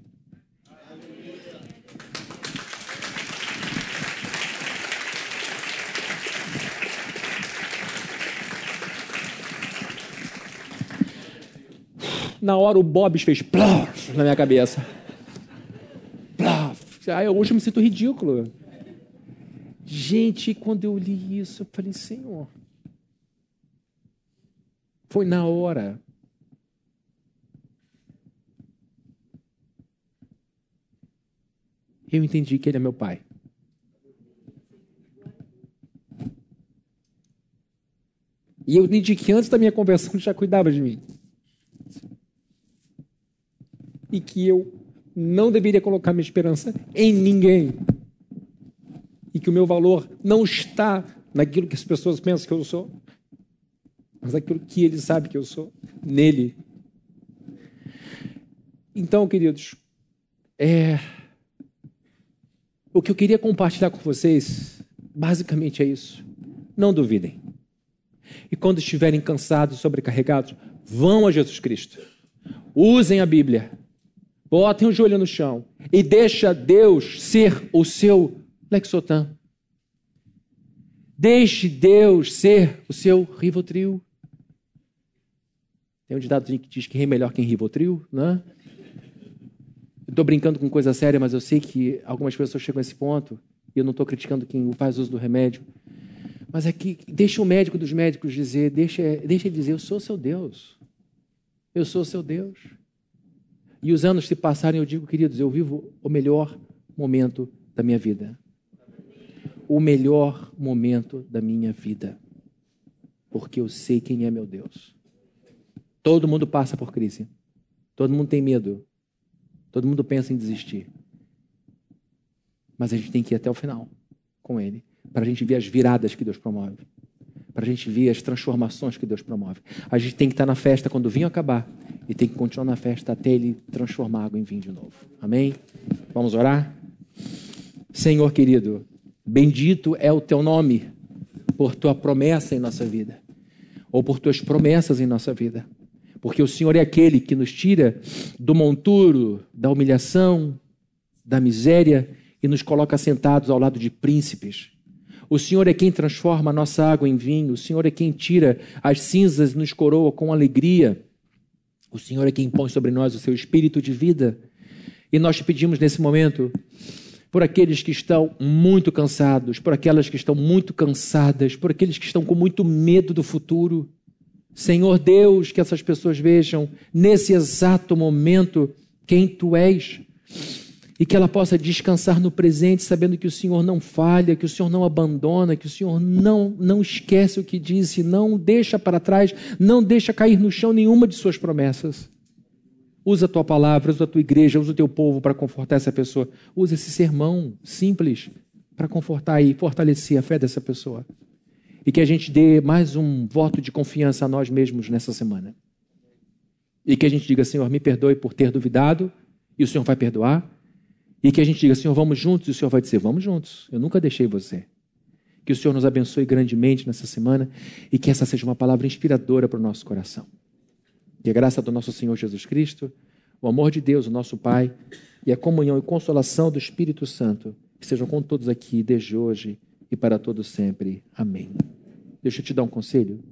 Na hora o Bob fez plof na minha cabeça. Plof. Aí hoje eu me sinto ridículo. Gente, quando eu li isso, eu falei, Senhor. Foi na hora. Eu entendi que ele é meu pai. E eu entendi que antes da minha conversão ele já cuidava de mim e que eu não deveria colocar minha esperança em ninguém. E que o meu valor não está naquilo que as pessoas pensam que eu sou, mas naquilo que ele sabe que eu sou, nele. Então, queridos, é... o que eu queria compartilhar com vocês, basicamente é isso. Não duvidem. E quando estiverem cansados, sobrecarregados, vão a Jesus Cristo. Usem a Bíblia Botem o joelho no chão e deixa Deus ser o seu Lexotan. Deixe Deus ser o seu Rivotril. Tem um ditado que diz que rei melhor que Rivotril, né? Estou brincando com coisa séria, mas eu sei que algumas pessoas chegam a esse ponto e eu não estou criticando quem faz uso do remédio. Mas é que deixa o médico dos médicos dizer, deixa, deixa ele dizer, eu sou seu Deus. Eu sou seu Deus. E os anos se passarem, eu digo, queridos, eu vivo o melhor momento da minha vida. O melhor momento da minha vida. Porque eu sei quem é meu Deus. Todo mundo passa por crise. Todo mundo tem medo. Todo mundo pensa em desistir. Mas a gente tem que ir até o final com Ele. Para a gente ver as viradas que Deus promove. Para a gente ver as transformações que Deus promove. A gente tem que estar na festa quando o vinho acabar e tem que continuar na festa até ele transformar água em vinho de novo. Amém? Vamos orar? Senhor querido, bendito é o teu nome por tua promessa em nossa vida, ou por tuas promessas em nossa vida. Porque o Senhor é aquele que nos tira do monturo, da humilhação, da miséria e nos coloca sentados ao lado de príncipes. O Senhor é quem transforma a nossa água em vinho, o Senhor é quem tira as cinzas e nos coroa com alegria. O Senhor é quem põe sobre nós o seu espírito de vida. E nós te pedimos nesse momento por aqueles que estão muito cansados, por aquelas que estão muito cansadas, por aqueles que estão com muito medo do futuro. Senhor Deus, que essas pessoas vejam nesse exato momento quem tu és e que ela possa descansar no presente, sabendo que o Senhor não falha, que o Senhor não abandona, que o Senhor não, não esquece o que disse, não deixa para trás, não deixa cair no chão nenhuma de suas promessas. Usa a tua palavra, usa a tua igreja, usa o teu povo para confortar essa pessoa. Usa esse sermão simples para confortar e fortalecer a fé dessa pessoa. E que a gente dê mais um voto de confiança a nós mesmos nessa semana. E que a gente diga, Senhor, me perdoe por ter duvidado, e o Senhor vai perdoar. E que a gente diga, Senhor, vamos juntos, e o Senhor vai dizer, vamos juntos, eu nunca deixei você. Que o Senhor nos abençoe grandemente nessa semana e que essa seja uma palavra inspiradora para o nosso coração. Que a graça do nosso Senhor Jesus Cristo, o amor de Deus, o nosso Pai, e a comunhão e consolação do Espírito Santo estejam com todos aqui desde hoje e para todos sempre. Amém. Deixa eu te dar um conselho.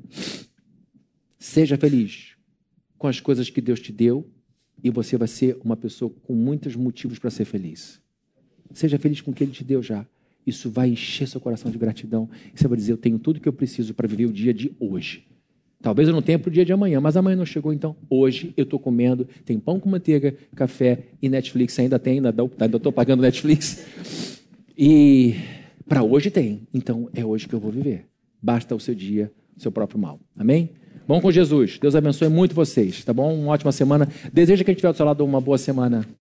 Seja feliz com as coisas que Deus te deu e você vai ser uma pessoa com muitos motivos para ser feliz. Seja feliz com o que Ele te deu já. Isso vai encher seu coração de gratidão. Você vai dizer: Eu tenho tudo que eu preciso para viver o dia de hoje. Talvez eu não tenha para o dia de amanhã, mas amanhã não chegou, então hoje eu estou comendo. Tem pão com manteiga, café e Netflix ainda tem, ainda estou pagando Netflix. E para hoje tem. Então é hoje que eu vou viver. Basta o seu dia, o seu próprio mal. Amém? Vão com Jesus. Deus abençoe muito vocês, tá bom? Uma ótima semana. Desejo que a gente tiver do seu lado uma boa semana.